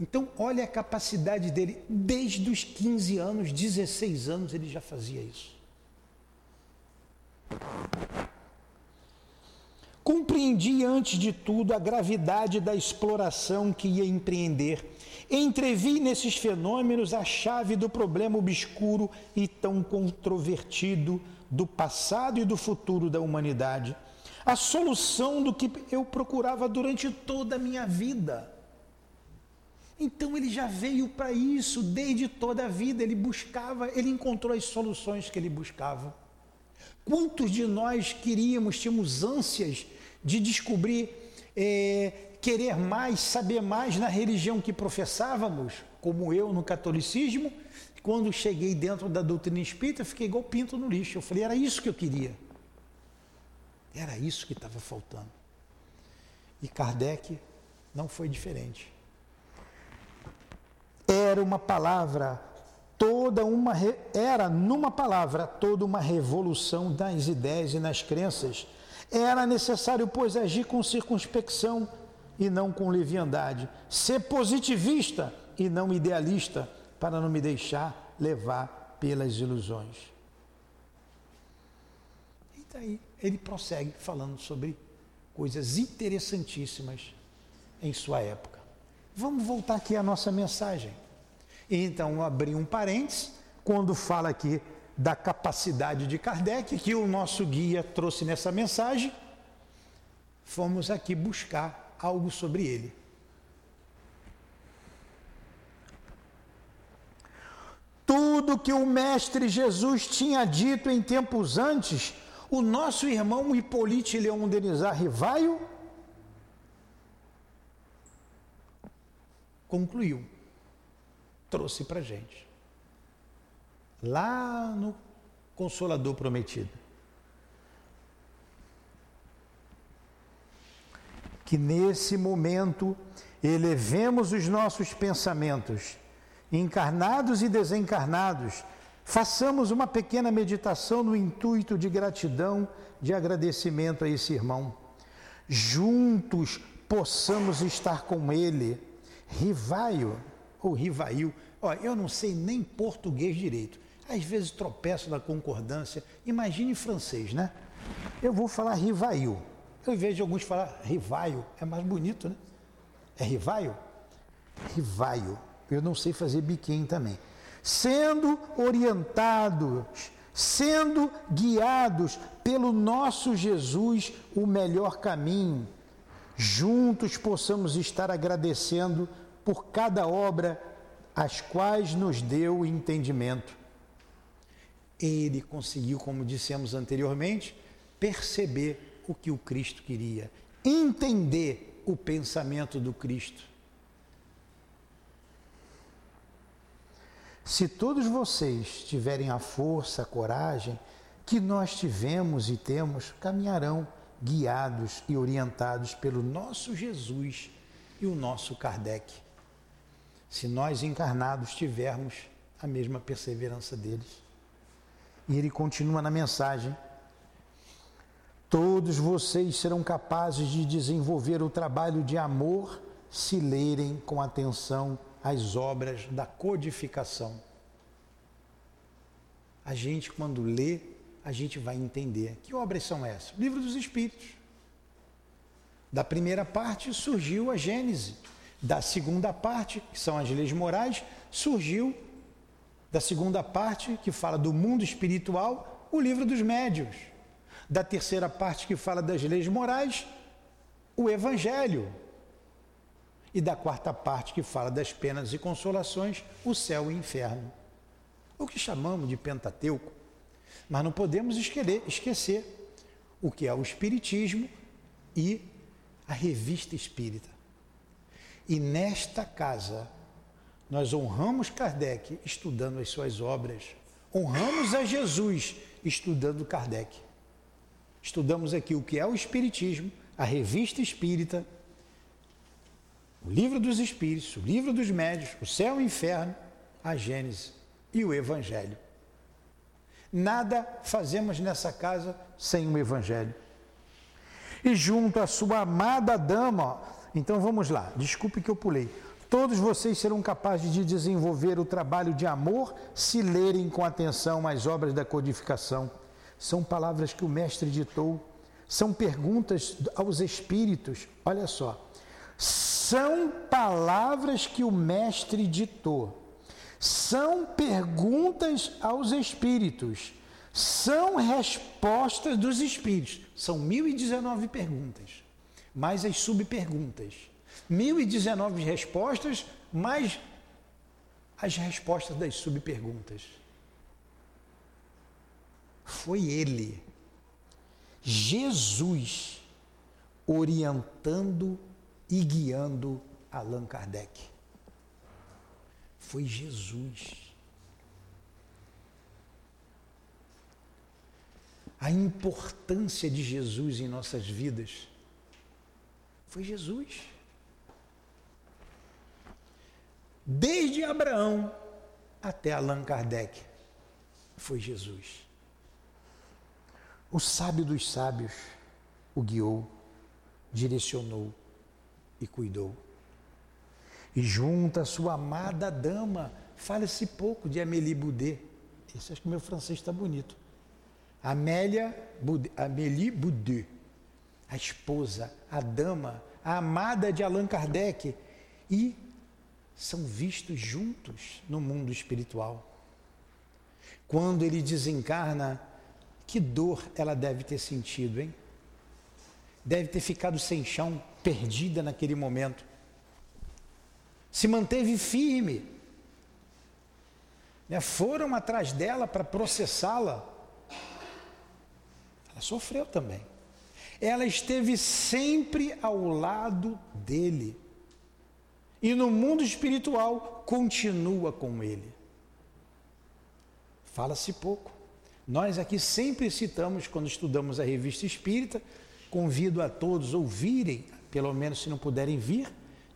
S2: Então, olha a capacidade dele. Desde os 15 anos, 16 anos, ele já fazia isso. Compreendi antes de tudo a gravidade da exploração que ia empreender. Entrevi nesses fenômenos a chave do problema obscuro e tão controvertido do passado e do futuro da humanidade. A solução do que eu procurava durante toda a minha vida. Então ele já veio para isso desde toda a vida, ele buscava, ele encontrou as soluções que ele buscava. Quantos de nós queríamos, tínhamos ânsias de descobrir, é, querer mais, saber mais na religião que professávamos, como eu no catolicismo? Quando cheguei dentro da doutrina espírita, fiquei igual pinto no lixo. Eu falei, era isso que eu queria. Era isso que estava faltando. E Kardec não foi diferente era uma palavra, toda uma era numa palavra toda uma revolução das ideias e nas crenças. Era necessário, pois, agir com circunspecção e não com leviandade, ser positivista e não idealista, para não me deixar levar pelas ilusões. E daí ele prossegue falando sobre coisas interessantíssimas em sua época. Vamos voltar aqui à nossa mensagem. Então, abri um parênteses, quando fala aqui da capacidade de Kardec, que o nosso guia trouxe nessa mensagem, fomos aqui buscar algo sobre ele. tudo que o Mestre Jesus tinha dito em tempos antes, o nosso irmão Hipólite Leão Denizar Rivaio concluiu, trouxe para gente, lá no Consolador Prometido. Que nesse momento elevemos os nossos pensamentos, encarnados e desencarnados, façamos uma pequena meditação no intuito de gratidão, de agradecimento a esse irmão. Juntos possamos estar com ele, rivaio ou rivail. Ó, eu não sei nem português direito. Às vezes tropeço na concordância. Imagine francês, né? Eu vou falar rivail. Eu vejo alguns falar rivaio, é mais bonito, né? É rivaio? Rivaio. Eu não sei fazer biquinho também. Sendo orientados, sendo guiados pelo nosso Jesus, o melhor caminho, juntos possamos estar agradecendo por cada obra as quais nos deu entendimento. Ele conseguiu, como dissemos anteriormente, perceber o que o Cristo queria, entender o pensamento do Cristo. Se todos vocês tiverem a força, a coragem que nós tivemos e temos, caminharão guiados e orientados pelo nosso Jesus e o nosso Kardec. Se nós encarnados tivermos a mesma perseverança deles. E ele continua na mensagem Todos vocês serão capazes de desenvolver o trabalho de amor se lerem com atenção as obras da codificação. A gente, quando lê, a gente vai entender. Que obras são essas? Livro dos Espíritos. Da primeira parte surgiu a Gênese. Da segunda parte, que são as leis morais, surgiu da segunda parte, que fala do mundo espiritual, o livro dos médios da terceira parte que fala das leis morais, o Evangelho. E da quarta parte que fala das penas e consolações, o céu e o inferno. O que chamamos de Pentateuco. Mas não podemos esquecer o que é o Espiritismo e a revista espírita. E nesta casa, nós honramos Kardec estudando as suas obras, honramos a Jesus estudando Kardec. Estudamos aqui o que é o Espiritismo, a revista espírita, o livro dos Espíritos, o livro dos Médios, o céu e o inferno, a Gênese e o Evangelho. Nada fazemos nessa casa sem o Evangelho. E junto à sua amada dama, então vamos lá, desculpe que eu pulei. Todos vocês serão capazes de desenvolver o trabalho de amor se lerem com atenção as obras da codificação são palavras que o Mestre ditou, são perguntas aos espíritos. Olha só, são palavras que o Mestre ditou, são perguntas aos espíritos, são respostas dos espíritos. São 1019 perguntas, mais as subperguntas. 1019 respostas, mais as respostas das subperguntas foi ele, Jesus, orientando e guiando Allan Kardec. Foi Jesus. A importância de Jesus em nossas vidas foi Jesus. Desde Abraão até Allan Kardec, foi Jesus. O sábio dos sábios o guiou, direcionou e cuidou. E junto à sua amada dama, fala-se pouco de Amélie Boudet. Esse acho que meu francês está bonito. Amélia Boudet, Amélie Boudet, a esposa, a dama, a amada de Allan Kardec. E são vistos juntos no mundo espiritual. Quando ele desencarna, que dor ela deve ter sentido, hein? Deve ter ficado sem chão, perdida naquele momento. Se manteve firme. né, foram atrás dela para processá-la. Ela sofreu também. Ela esteve sempre ao lado dele. E no mundo espiritual continua com ele. Fala-se pouco. Nós aqui sempre citamos, quando estudamos a revista espírita, convido a todos ouvirem, pelo menos se não puderem vir,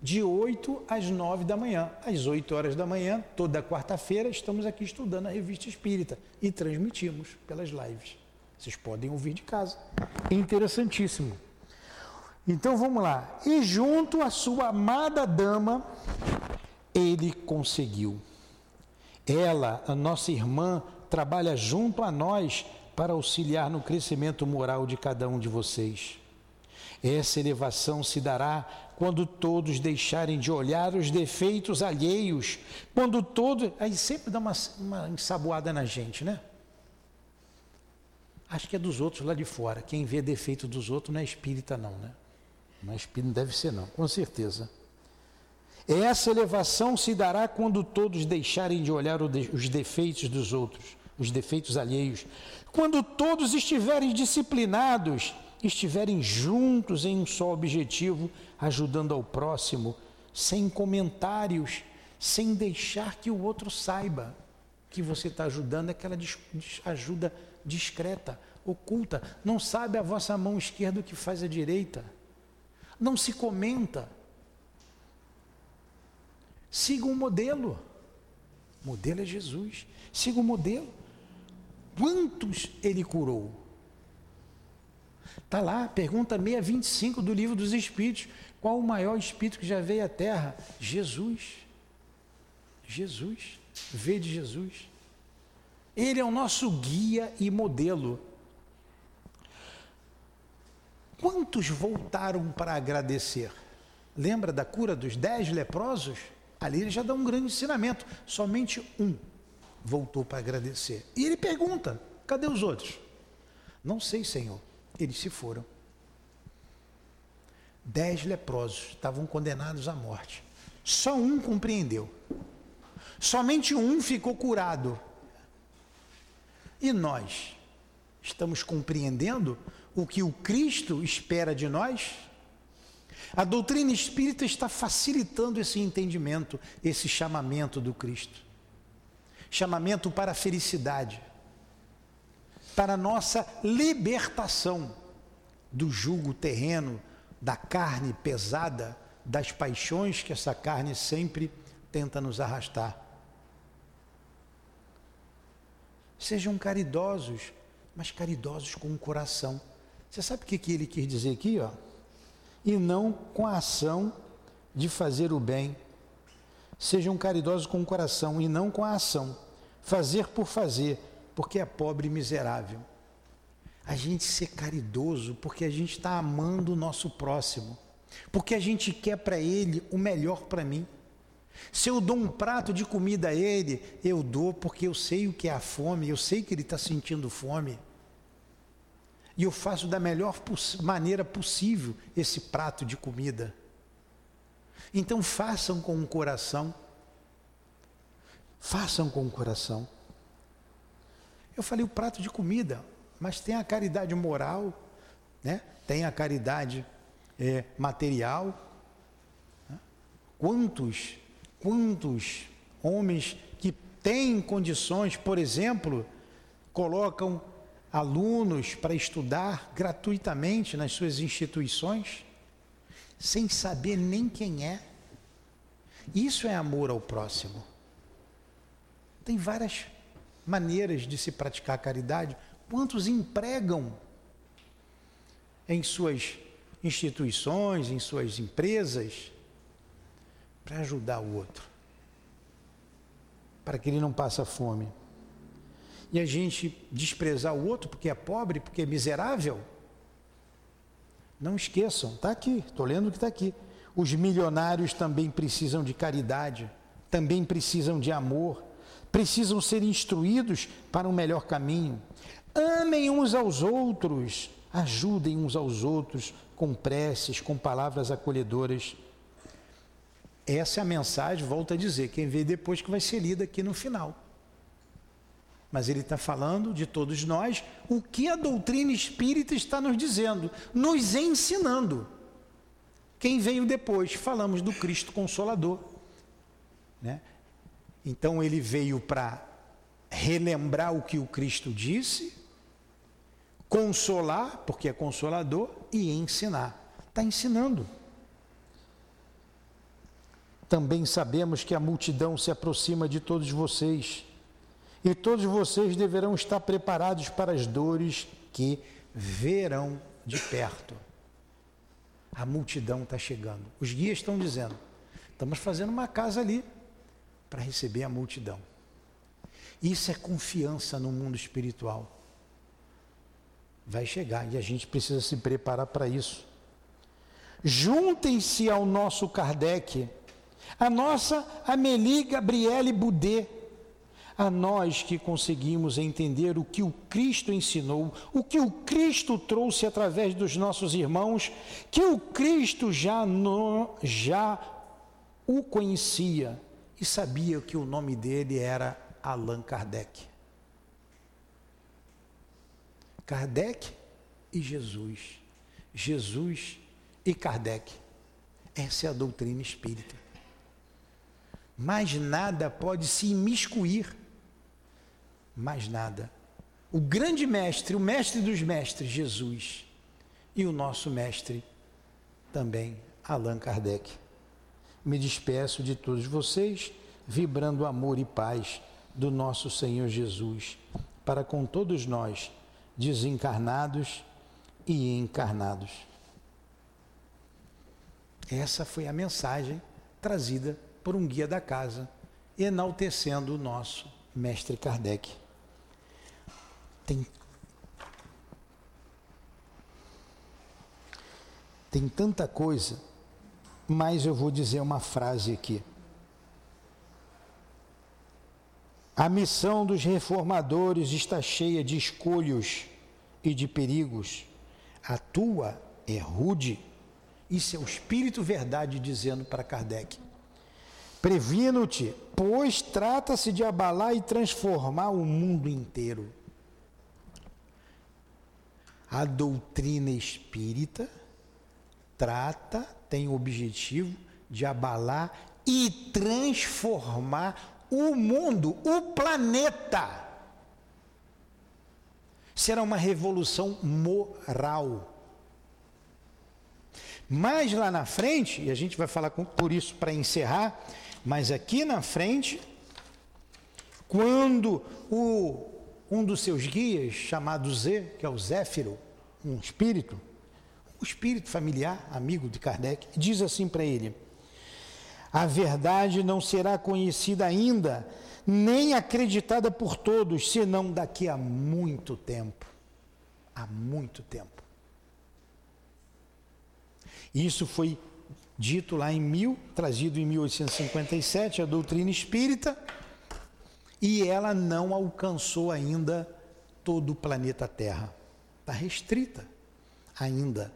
S2: de 8 às 9 da manhã. Às 8 horas da manhã, toda quarta-feira, estamos aqui estudando a revista espírita e transmitimos pelas lives. Vocês podem ouvir de casa. Interessantíssimo. Então vamos lá. E junto à sua amada dama, ele conseguiu. Ela, a nossa irmã, trabalha junto a nós para auxiliar no crescimento moral de cada um de vocês. Essa elevação se dará quando todos deixarem de olhar os defeitos alheios, quando todos. Aí sempre dá uma, uma ensaboada na gente, né? Acho que é dos outros lá de fora. Quem vê defeito dos outros não é espírita, não, né? Não é espírita, não deve ser, não, com certeza. Essa elevação se dará quando todos deixarem de olhar os defeitos dos outros os defeitos alheios. Quando todos estiverem disciplinados, estiverem juntos em um só objetivo, ajudando ao próximo, sem comentários, sem deixar que o outro saiba que você está ajudando, é aquela ajuda discreta, oculta. Não sabe a vossa mão esquerda o que faz a direita. Não se comenta. Siga um modelo. O modelo é Jesus. Siga o modelo. Quantos ele curou? Está lá, pergunta 625 do livro dos Espíritos. Qual o maior espírito que já veio à Terra? Jesus. Jesus. Vê de Jesus. Ele é o nosso guia e modelo. Quantos voltaram para agradecer? Lembra da cura dos dez leprosos? Ali ele já dá um grande ensinamento. Somente um voltou para agradecer. E ele pergunta: cadê os outros? Não sei, Senhor. Eles se foram. Dez leprosos estavam condenados à morte. Só um compreendeu. Somente um ficou curado. E nós estamos compreendendo o que o Cristo espera de nós? A doutrina espírita está facilitando esse entendimento, esse chamamento do Cristo chamamento para a felicidade, para a nossa libertação do jugo terreno, da carne pesada, das paixões que essa carne sempre tenta nos arrastar. Sejam caridosos, mas caridosos com o coração. Você sabe o que, ele quis dizer aqui? Ó? E não com a ação de fazer o bem, Sejam caridosos com o coração e não com a ação. Fazer por fazer, porque é pobre e miserável. A gente ser caridoso porque a gente está amando o nosso próximo, porque a gente quer para ele o melhor para mim. Se eu dou um prato de comida a ele, eu dou porque eu sei o que é a fome, eu sei que ele está sentindo fome. E eu faço da melhor poss maneira possível esse prato de comida. Então façam com o coração. Façam com o coração. Eu falei o prato de comida, mas tem a caridade moral, né? tem a caridade é, material. Quantos, quantos homens que têm condições, por exemplo, colocam alunos para estudar gratuitamente nas suas instituições? sem saber nem quem é. Isso é amor ao próximo. Tem várias maneiras de se praticar caridade. Quantos empregam em suas instituições, em suas empresas, para ajudar o outro, para que ele não passe fome. E a gente desprezar o outro porque é pobre, porque é miserável, não esqueçam, está aqui, estou lendo que está aqui. Os milionários também precisam de caridade, também precisam de amor, precisam ser instruídos para um melhor caminho. Amem uns aos outros, ajudem uns aos outros com preces, com palavras acolhedoras. Essa é a mensagem, volto a dizer, quem vê depois que vai ser lida aqui no final. mas ele está falando de todos nós o que a doutrina espírita está nos dizendo, nos ensinando. Quem veio depois? Falamos do Cristo Consolador. Né? Então ele veio para relembrar o que o Cristo disse, consolar, porque é consolador, e ensinar. Está ensinando. Também sabemos que a multidão se aproxima de todos vocês, e todos vocês deverão estar preparados para as dores que verão de perto. A multidão está chegando. Os guias estão dizendo: estamos fazendo uma casa ali para receber a multidão. Isso é confiança no mundo espiritual. Vai chegar e a gente precisa se preparar para isso. Juntem-se ao nosso Kardec, a nossa Amélie Gabriele Boudet, a nós que conseguimos entender o que o Cristo ensinou, o que o Cristo trouxe através dos nossos irmãos, que o Cristo já, no, já o conhecia e sabia que o nome dele era Allan Kardec. Kardec e Jesus. Jesus e Kardec. Essa é a doutrina espírita. Mais nada pode se imiscuir. Mais nada. O grande mestre, o mestre dos mestres, Jesus. E o nosso mestre também, Allan Kardec. Me despeço de todos vocês, vibrando amor e paz do nosso Senhor Jesus para com todos nós, desencarnados e encarnados. Essa foi a mensagem trazida por um guia da casa, enaltecendo o nosso mestre Kardec. Tem Tem tanta coisa, mas eu vou dizer uma frase aqui. A missão dos reformadores está cheia de escolhos e de perigos. A tua é rude. Isso é o Espírito Verdade dizendo para Kardec. Previno-te, pois trata-se de abalar e transformar o mundo inteiro. A doutrina espírita trata, tem o objetivo de abalar e transformar o mundo, o planeta. Será uma revolução moral. Mas lá na frente, e a gente vai falar com, por isso para encerrar, mas aqui na frente, quando o, um dos seus guias, chamado Zé, que é o Zéfiro, um espírito, um espírito familiar, amigo de Kardec, diz assim para ele: a verdade não será conhecida ainda, nem acreditada por todos, senão daqui a muito tempo. Há muito tempo. Isso foi dito lá em mil, trazido em 1857, a doutrina espírita, e ela não alcançou ainda todo o planeta Terra. Está restrita ainda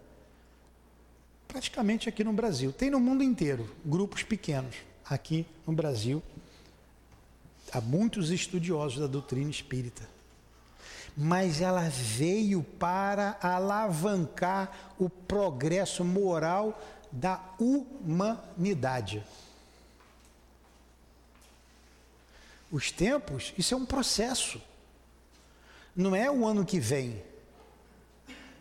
S2: praticamente aqui no Brasil. Tem no mundo inteiro, grupos pequenos. Aqui no Brasil, há muitos estudiosos da doutrina espírita. Mas ela veio para alavancar o progresso moral da humanidade. Os tempos, isso é um processo. Não é o ano que vem,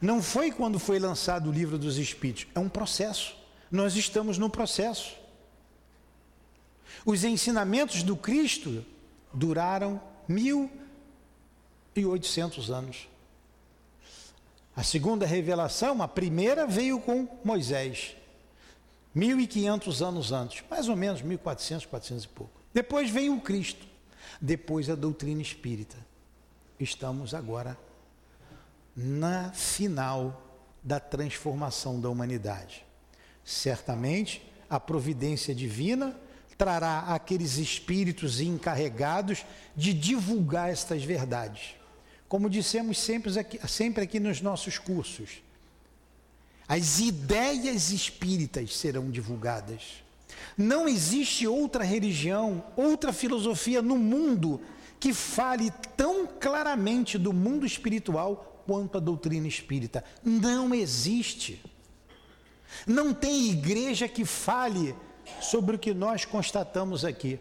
S2: não foi quando foi lançado o livro dos Espíritos, é um processo. Nós estamos no processo. Os ensinamentos do Cristo duraram mil e oitocentos anos. A segunda revelação, a primeira veio com Moisés, mil e quinhentos anos antes, mais ou menos mil quatrocentos, quatrocentos e pouco. Depois veio o Cristo, depois a doutrina espírita. Estamos agora na final da transformação da humanidade. Certamente, a providência divina trará aqueles espíritos encarregados de divulgar estas verdades. Como dissemos sempre aqui, sempre aqui nos nossos cursos, as ideias espíritas serão divulgadas. Não existe outra religião, outra filosofia no mundo que fale tão claramente do mundo espiritual quanto a doutrina espírita. Não existe. Não tem igreja que fale sobre o que nós constatamos aqui.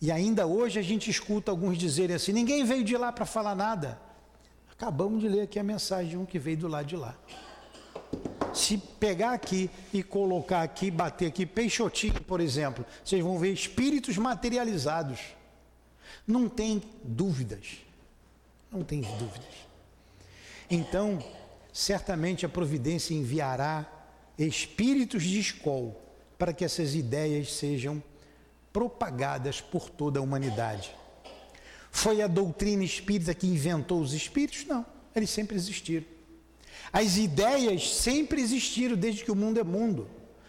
S2: E ainda hoje a gente escuta alguns dizerem assim: ninguém veio de lá para falar nada. Acabamos de ler aqui a mensagem de um que veio do lado de lá. Se pegar aqui e colocar aqui, bater aqui, Peixotinho, por exemplo, vocês vão ver espíritos materializados. Não tem dúvidas. Não tem dúvidas. Então, certamente a providência enviará espíritos de escola para que essas ideias sejam propagadas por toda a humanidade. Foi a doutrina espírita que inventou os espíritos? Não, eles sempre existiram. As ideias sempre existiram desde que o mundo é mundo.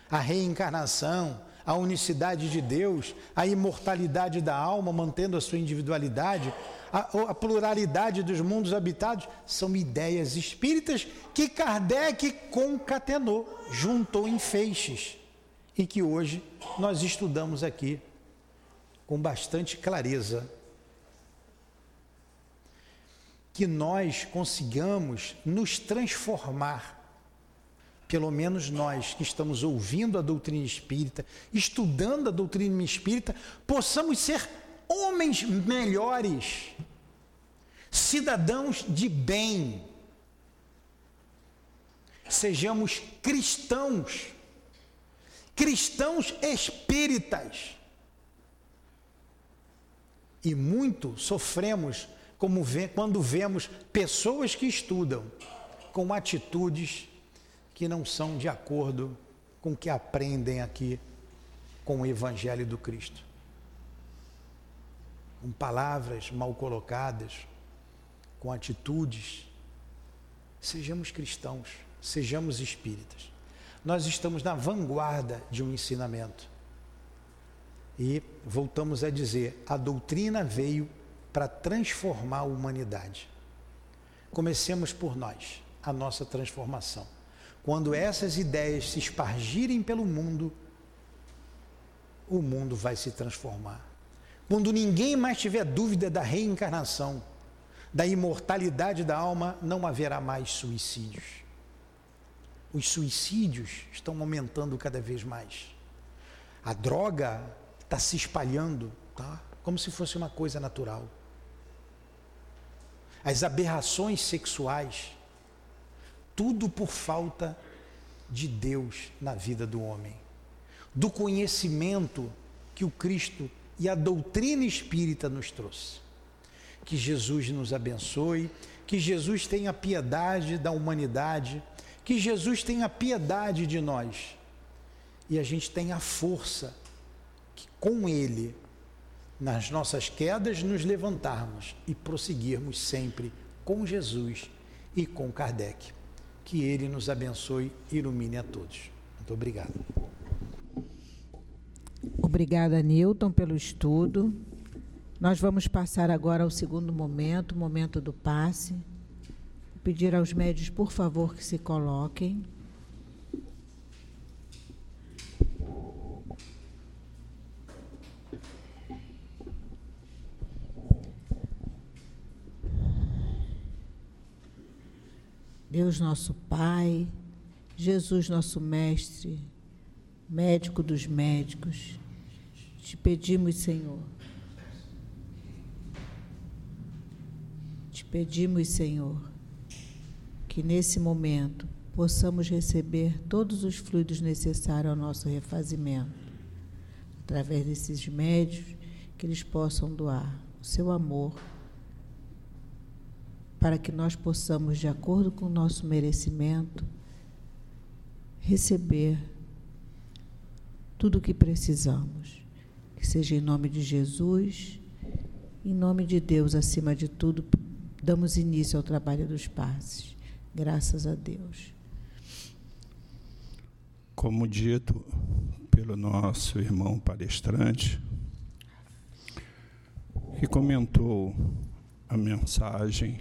S2: A reencarnação, a unicidade de Deus, a imortalidade da alma, mantendo a sua individualidade, a, a, pluralidade dos mundos habitados, são ideias espíritas que Kardec concatenou, juntou em feixes e que hoje nós estudamos aqui com bastante clareza. Que nós consigamos nos transformar, pelo menos nós que estamos ouvindo a doutrina espírita, estudando a doutrina espírita, possamos ser homens melhores, cidadãos de bem, sejamos cristãos, cristãos espíritas. E muito sofremos como vê, quando vemos pessoas que estudam com atitudes que não são de acordo com o que aprendem aqui com o Evangelho do Cristo. Com palavras mal colocadas, com atitudes. Sejamos cristãos, sejamos espíritas. Nós estamos na vanguarda de um ensinamento. E voltamos a dizer: a doutrina veio para transformar a humanidade. Comecemos por nós, a nossa transformação. Quando essas ideias se espargirem pelo mundo, o mundo vai se transformar. Quando ninguém mais tiver dúvida da reencarnação, da imortalidade da alma, não haverá mais suicídios. Os suicídios estão aumentando cada vez mais. A droga está se espalhando, tá? como se fosse uma coisa natural. As aberrações sexuais, tudo por falta de Deus na vida do homem, do conhecimento que o Cristo e a doutrina espírita nos trouxe. Que Jesus nos abençoe, que Jesus tenha piedade da humanidade, que Jesus tenha piedade de nós e a gente tenha força com Ele, nas nossas quedas, nos levantarmos e prosseguirmos sempre com Jesus e com Kardec. Que Ele nos abençoe e ilumine a todos. Muito obrigado.
S1: Obrigada, Newton, pelo estudo. Nós vamos passar agora ao segundo momento, o momento do passe. Pedir aos médios, por favor, que se coloquem. Deus nosso Pai, Jesus nosso Mestre, médico dos médicos, te pedimos, Senhor, te pedimos, Senhor, que nesse momento possamos receber todos os fluidos necessários ao nosso refazimento, através desses médios, que eles possam doar o seu amor para que nós possamos, de acordo com o nosso merecimento, receber tudo o que precisamos. Que seja em nome de Jesus, em nome de Deus, acima de tudo, damos início ao trabalho dos passes. Graças a Deus.
S3: Como dito pelo nosso irmão palestrante, que comentou a mensagem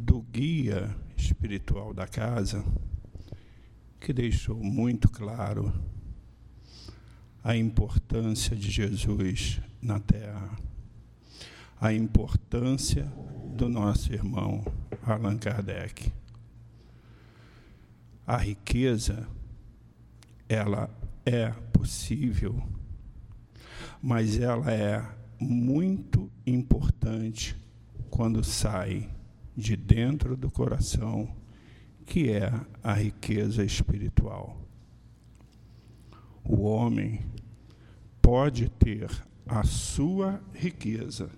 S3: do guia espiritual da casa, que deixou muito claro a importância de Jesus na Terra. a importância do nosso irmão Allan Kardec. A riqueza, ela é possível, mas ela é muito importante quando sai de dentro do coração, que é a riqueza espiritual. O homem pode ter a sua riqueza,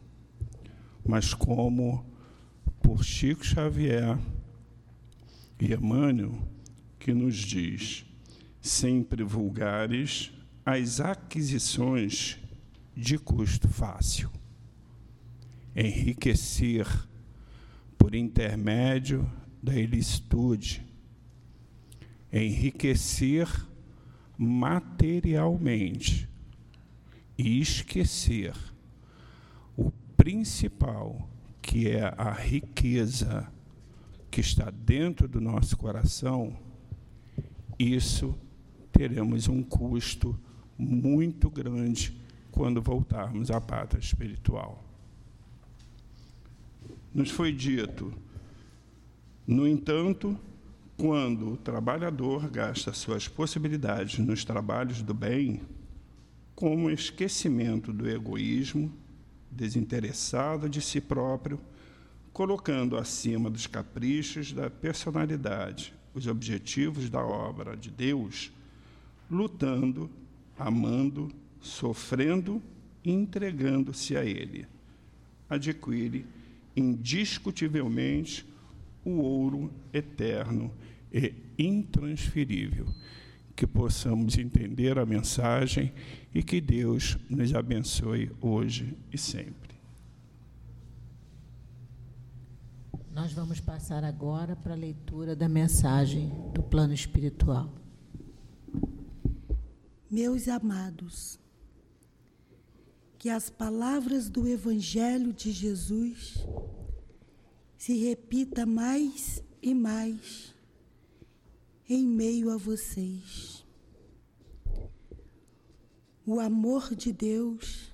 S3: mas como por Chico Xavier e Emmanuel, que nos diz: sempre vulgares as aquisições de custo fácil. Enriquecer por intermédio da ilicitude, enriquecer materialmente e esquecer o principal, que é a riqueza que está dentro do nosso coração, isso teremos um custo muito grande quando voltarmos à pátria espiritual. Nos foi dito, no entanto, quando o trabalhador gasta suas possibilidades nos trabalhos do bem, como esquecimento do egoísmo, desinteressado de si próprio, colocando acima dos caprichos da personalidade os objetivos da obra de Deus, lutando, amando, sofrendo e entregando-se a Ele. Adquire indiscutivelmente o ouro eterno e intransferível. Que possamos entender a mensagem e que Deus nos abençoe hoje e sempre.
S1: Nós vamos passar agora para a leitura da mensagem do plano espiritual.
S4: Meus amados, que as palavras do Evangelho de Jesus se repita mais e mais em meio a vocês. O amor de Deus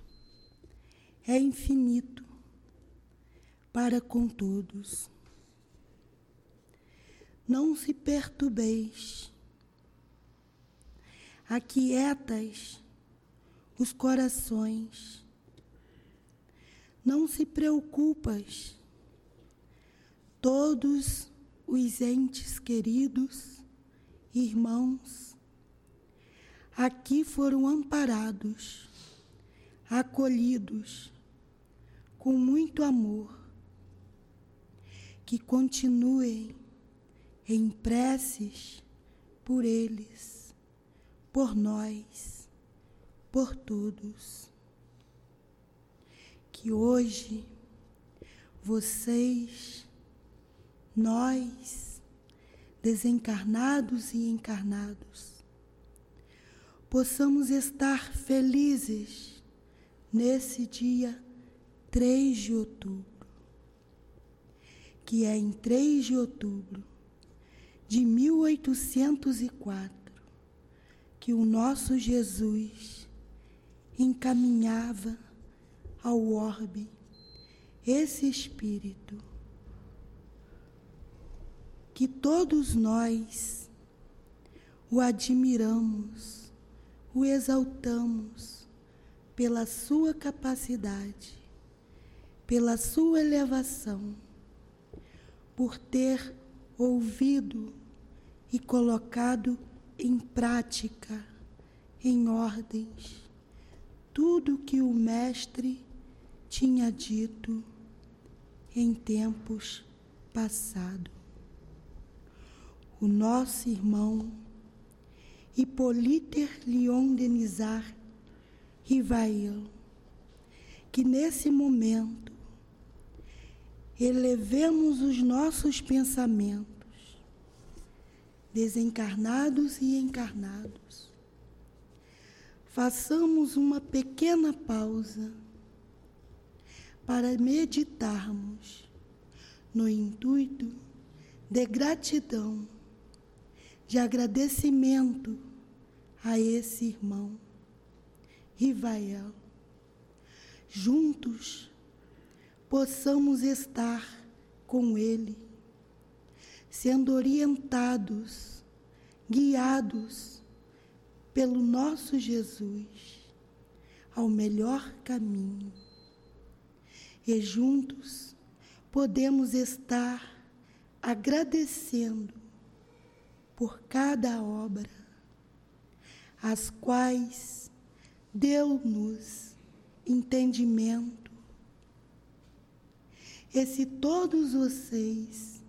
S4: é infinito para com todos. Não se perturbeis, aquietas os corações. Não se preocupas, todos os entes queridos, irmãos, aqui foram amparados, acolhidos com muito amor que continuem em preces por eles, por nós, por todos. Que hoje vocês, nós, desencarnados e encarnados, possamos estar felizes nesse dia 3 de outubro que é em 3 de outubro de 1804 que o nosso Jesus encaminhava ao orbe. Esse espírito que todos nós o admiramos, o exaltamos pela sua capacidade, pela sua elevação por ter ouvido e colocado em prática, em ordens, tudo que o Mestre tinha dito em tempos passados. O nosso irmão Hippolyte Leon Denizar Rivail, que nesse momento elevemos os nossos pensamentos, desencarnados e encarnados. Façamos uma pequena pausa para meditarmos no intuito de gratidão, de agradecimento a esse irmão, Rivael. Juntos, possamos estar com Ele, sendo orientados, guiados pelo nosso Jesus ao melhor caminho. E juntos podemos estar agradecendo por cada obra, as quais deu-nos entendimento. E se todos vocês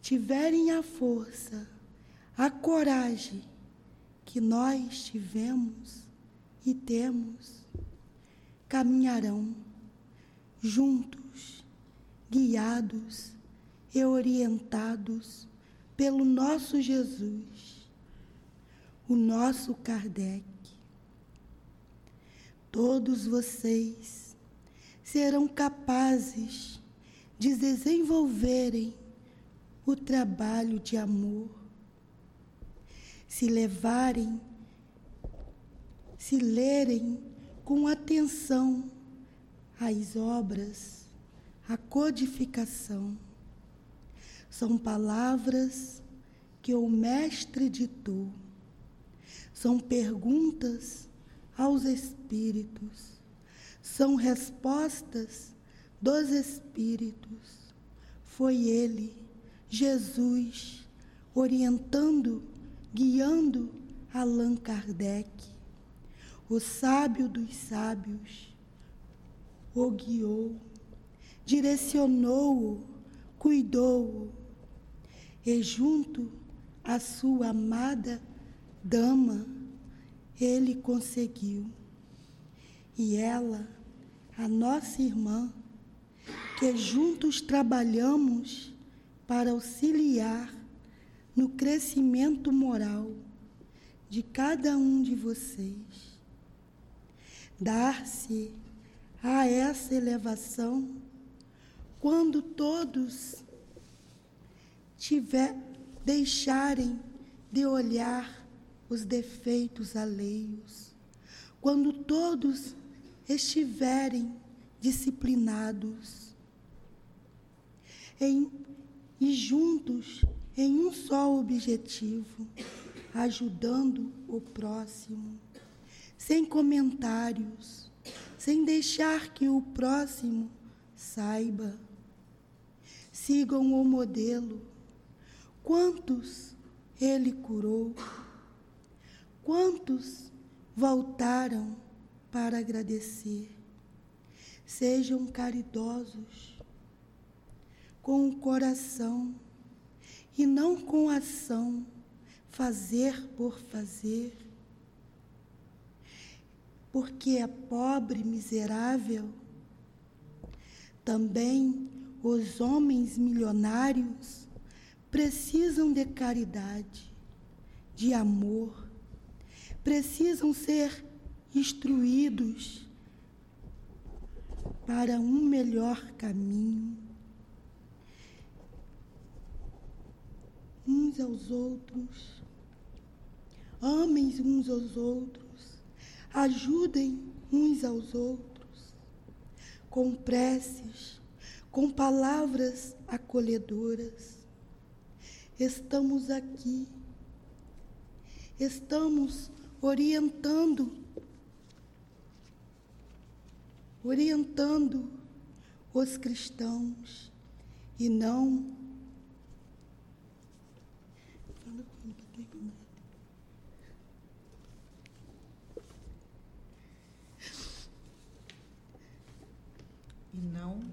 S4: tiverem a força, a coragem que nós tivemos e temos, caminharão juntos, guiados e orientados pelo nosso Jesus, o nosso Kardec. Todos vocês serão capazes de desenvolverem o trabalho de amor, se levarem, se lerem com atenção as obras, a codificação. São palavras que o Mestre ditou, são perguntas aos Espíritos, são respostas dos Espíritos. Foi Ele, Jesus, orientando, guiando Allan Kardec, o sábio dos sábios, o guiou, direcionou-o, cuidou-o, e junto à sua amada dama, ele conseguiu. E ela, a nossa irmã, que juntos trabalhamos para auxiliar no crescimento moral de cada um de vocês. Dar-se a essa elevação quando todos tiver deixarem de olhar os defeitos alheios, quando todos estiverem disciplinados em, e juntos em um só objetivo, ajudando o próximo, sem comentários, sem deixar que o próximo saiba. Sigam o modelo. Quantos ele curou? Quantos voltaram para agradecer? Sejam caridosos, com o coração e não com ação, fazer por fazer. Porque é pobre, miserável. Também os homens milionários precisam de caridade, de amor, precisam ser instruídos para um melhor caminho. Uns aos outros, amem uns aos outros, ajudem uns aos outros, com preces, com palavras acolhedoras. Estamos aqui, estamos orientando, orientando os cristãos. E não
S1: e não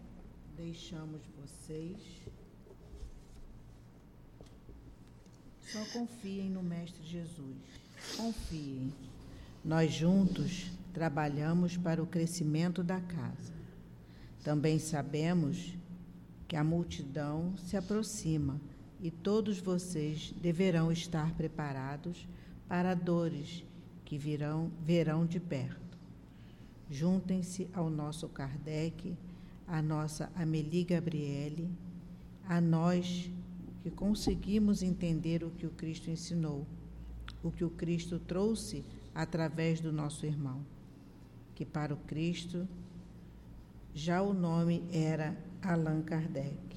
S1: deixamos vocês. Só confiem no Mestre Jesus. Confiem. Nós juntos trabalhamos para o crescimento da casa. Também sabemos que a multidão se aproxima e todos vocês deverão estar preparados para dores que virão, verão de perto. Juntem-se ao nosso Kardec, à nossa Amélie Gabriele, a nós que conseguimos entender o que o Cristo ensinou, o que o Cristo trouxe através do nosso irmão. Que para o Cristo Já o nome era Allan Kardec.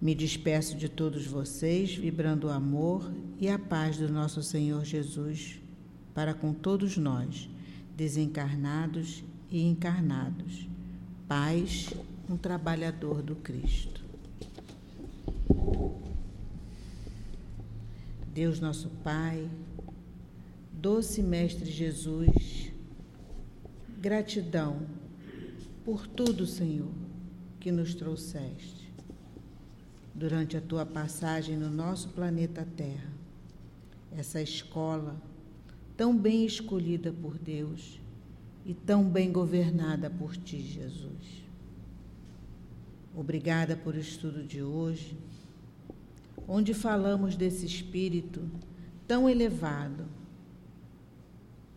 S1: Me despeço de todos vocês, vibrando o amor e a paz do nosso Senhor Jesus para com todos nós, desencarnados e encarnados. Paz, um trabalhador do Cristo. Deus nosso Pai, doce Mestre Jesus, gratidão por tudo, Senhor, que nos trouxeste durante a tua passagem no nosso planeta Terra. Essa escola, tão bem escolhida por Deus e tão bem governada por ti, Jesus. Obrigada por o estudo de hoje, onde falamos desse espírito tão elevado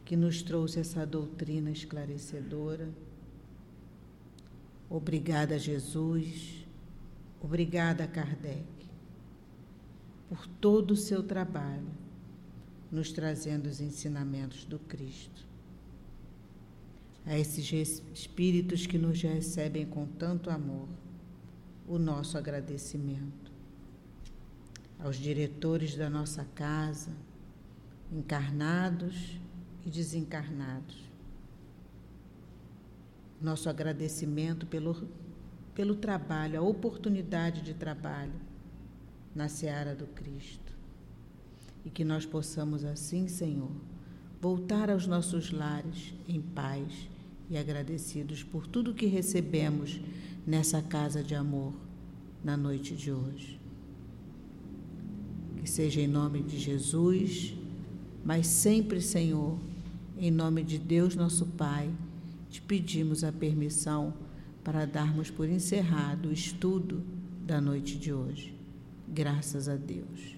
S1: que nos trouxe essa doutrina esclarecedora. Obrigada, Jesus Obrigada, Kardec, por todo o seu trabalho, nos trazendo os ensinamentos do Cristo. A esses espíritos que nos recebem com tanto amor, o nosso agradecimento. Aos diretores da nossa casa, encarnados e desencarnados. Nosso agradecimento pelo pelo trabalho, a oportunidade de trabalho na seara do Cristo. E que nós possamos assim, Senhor, voltar aos nossos lares em paz e agradecidos por tudo que recebemos nessa casa de amor na noite de hoje. Que seja em nome de Jesus, mas sempre, Senhor, em nome de Deus nosso Pai, te pedimos a permissão para darmos por encerrado o estudo da noite de hoje. Graças a Deus.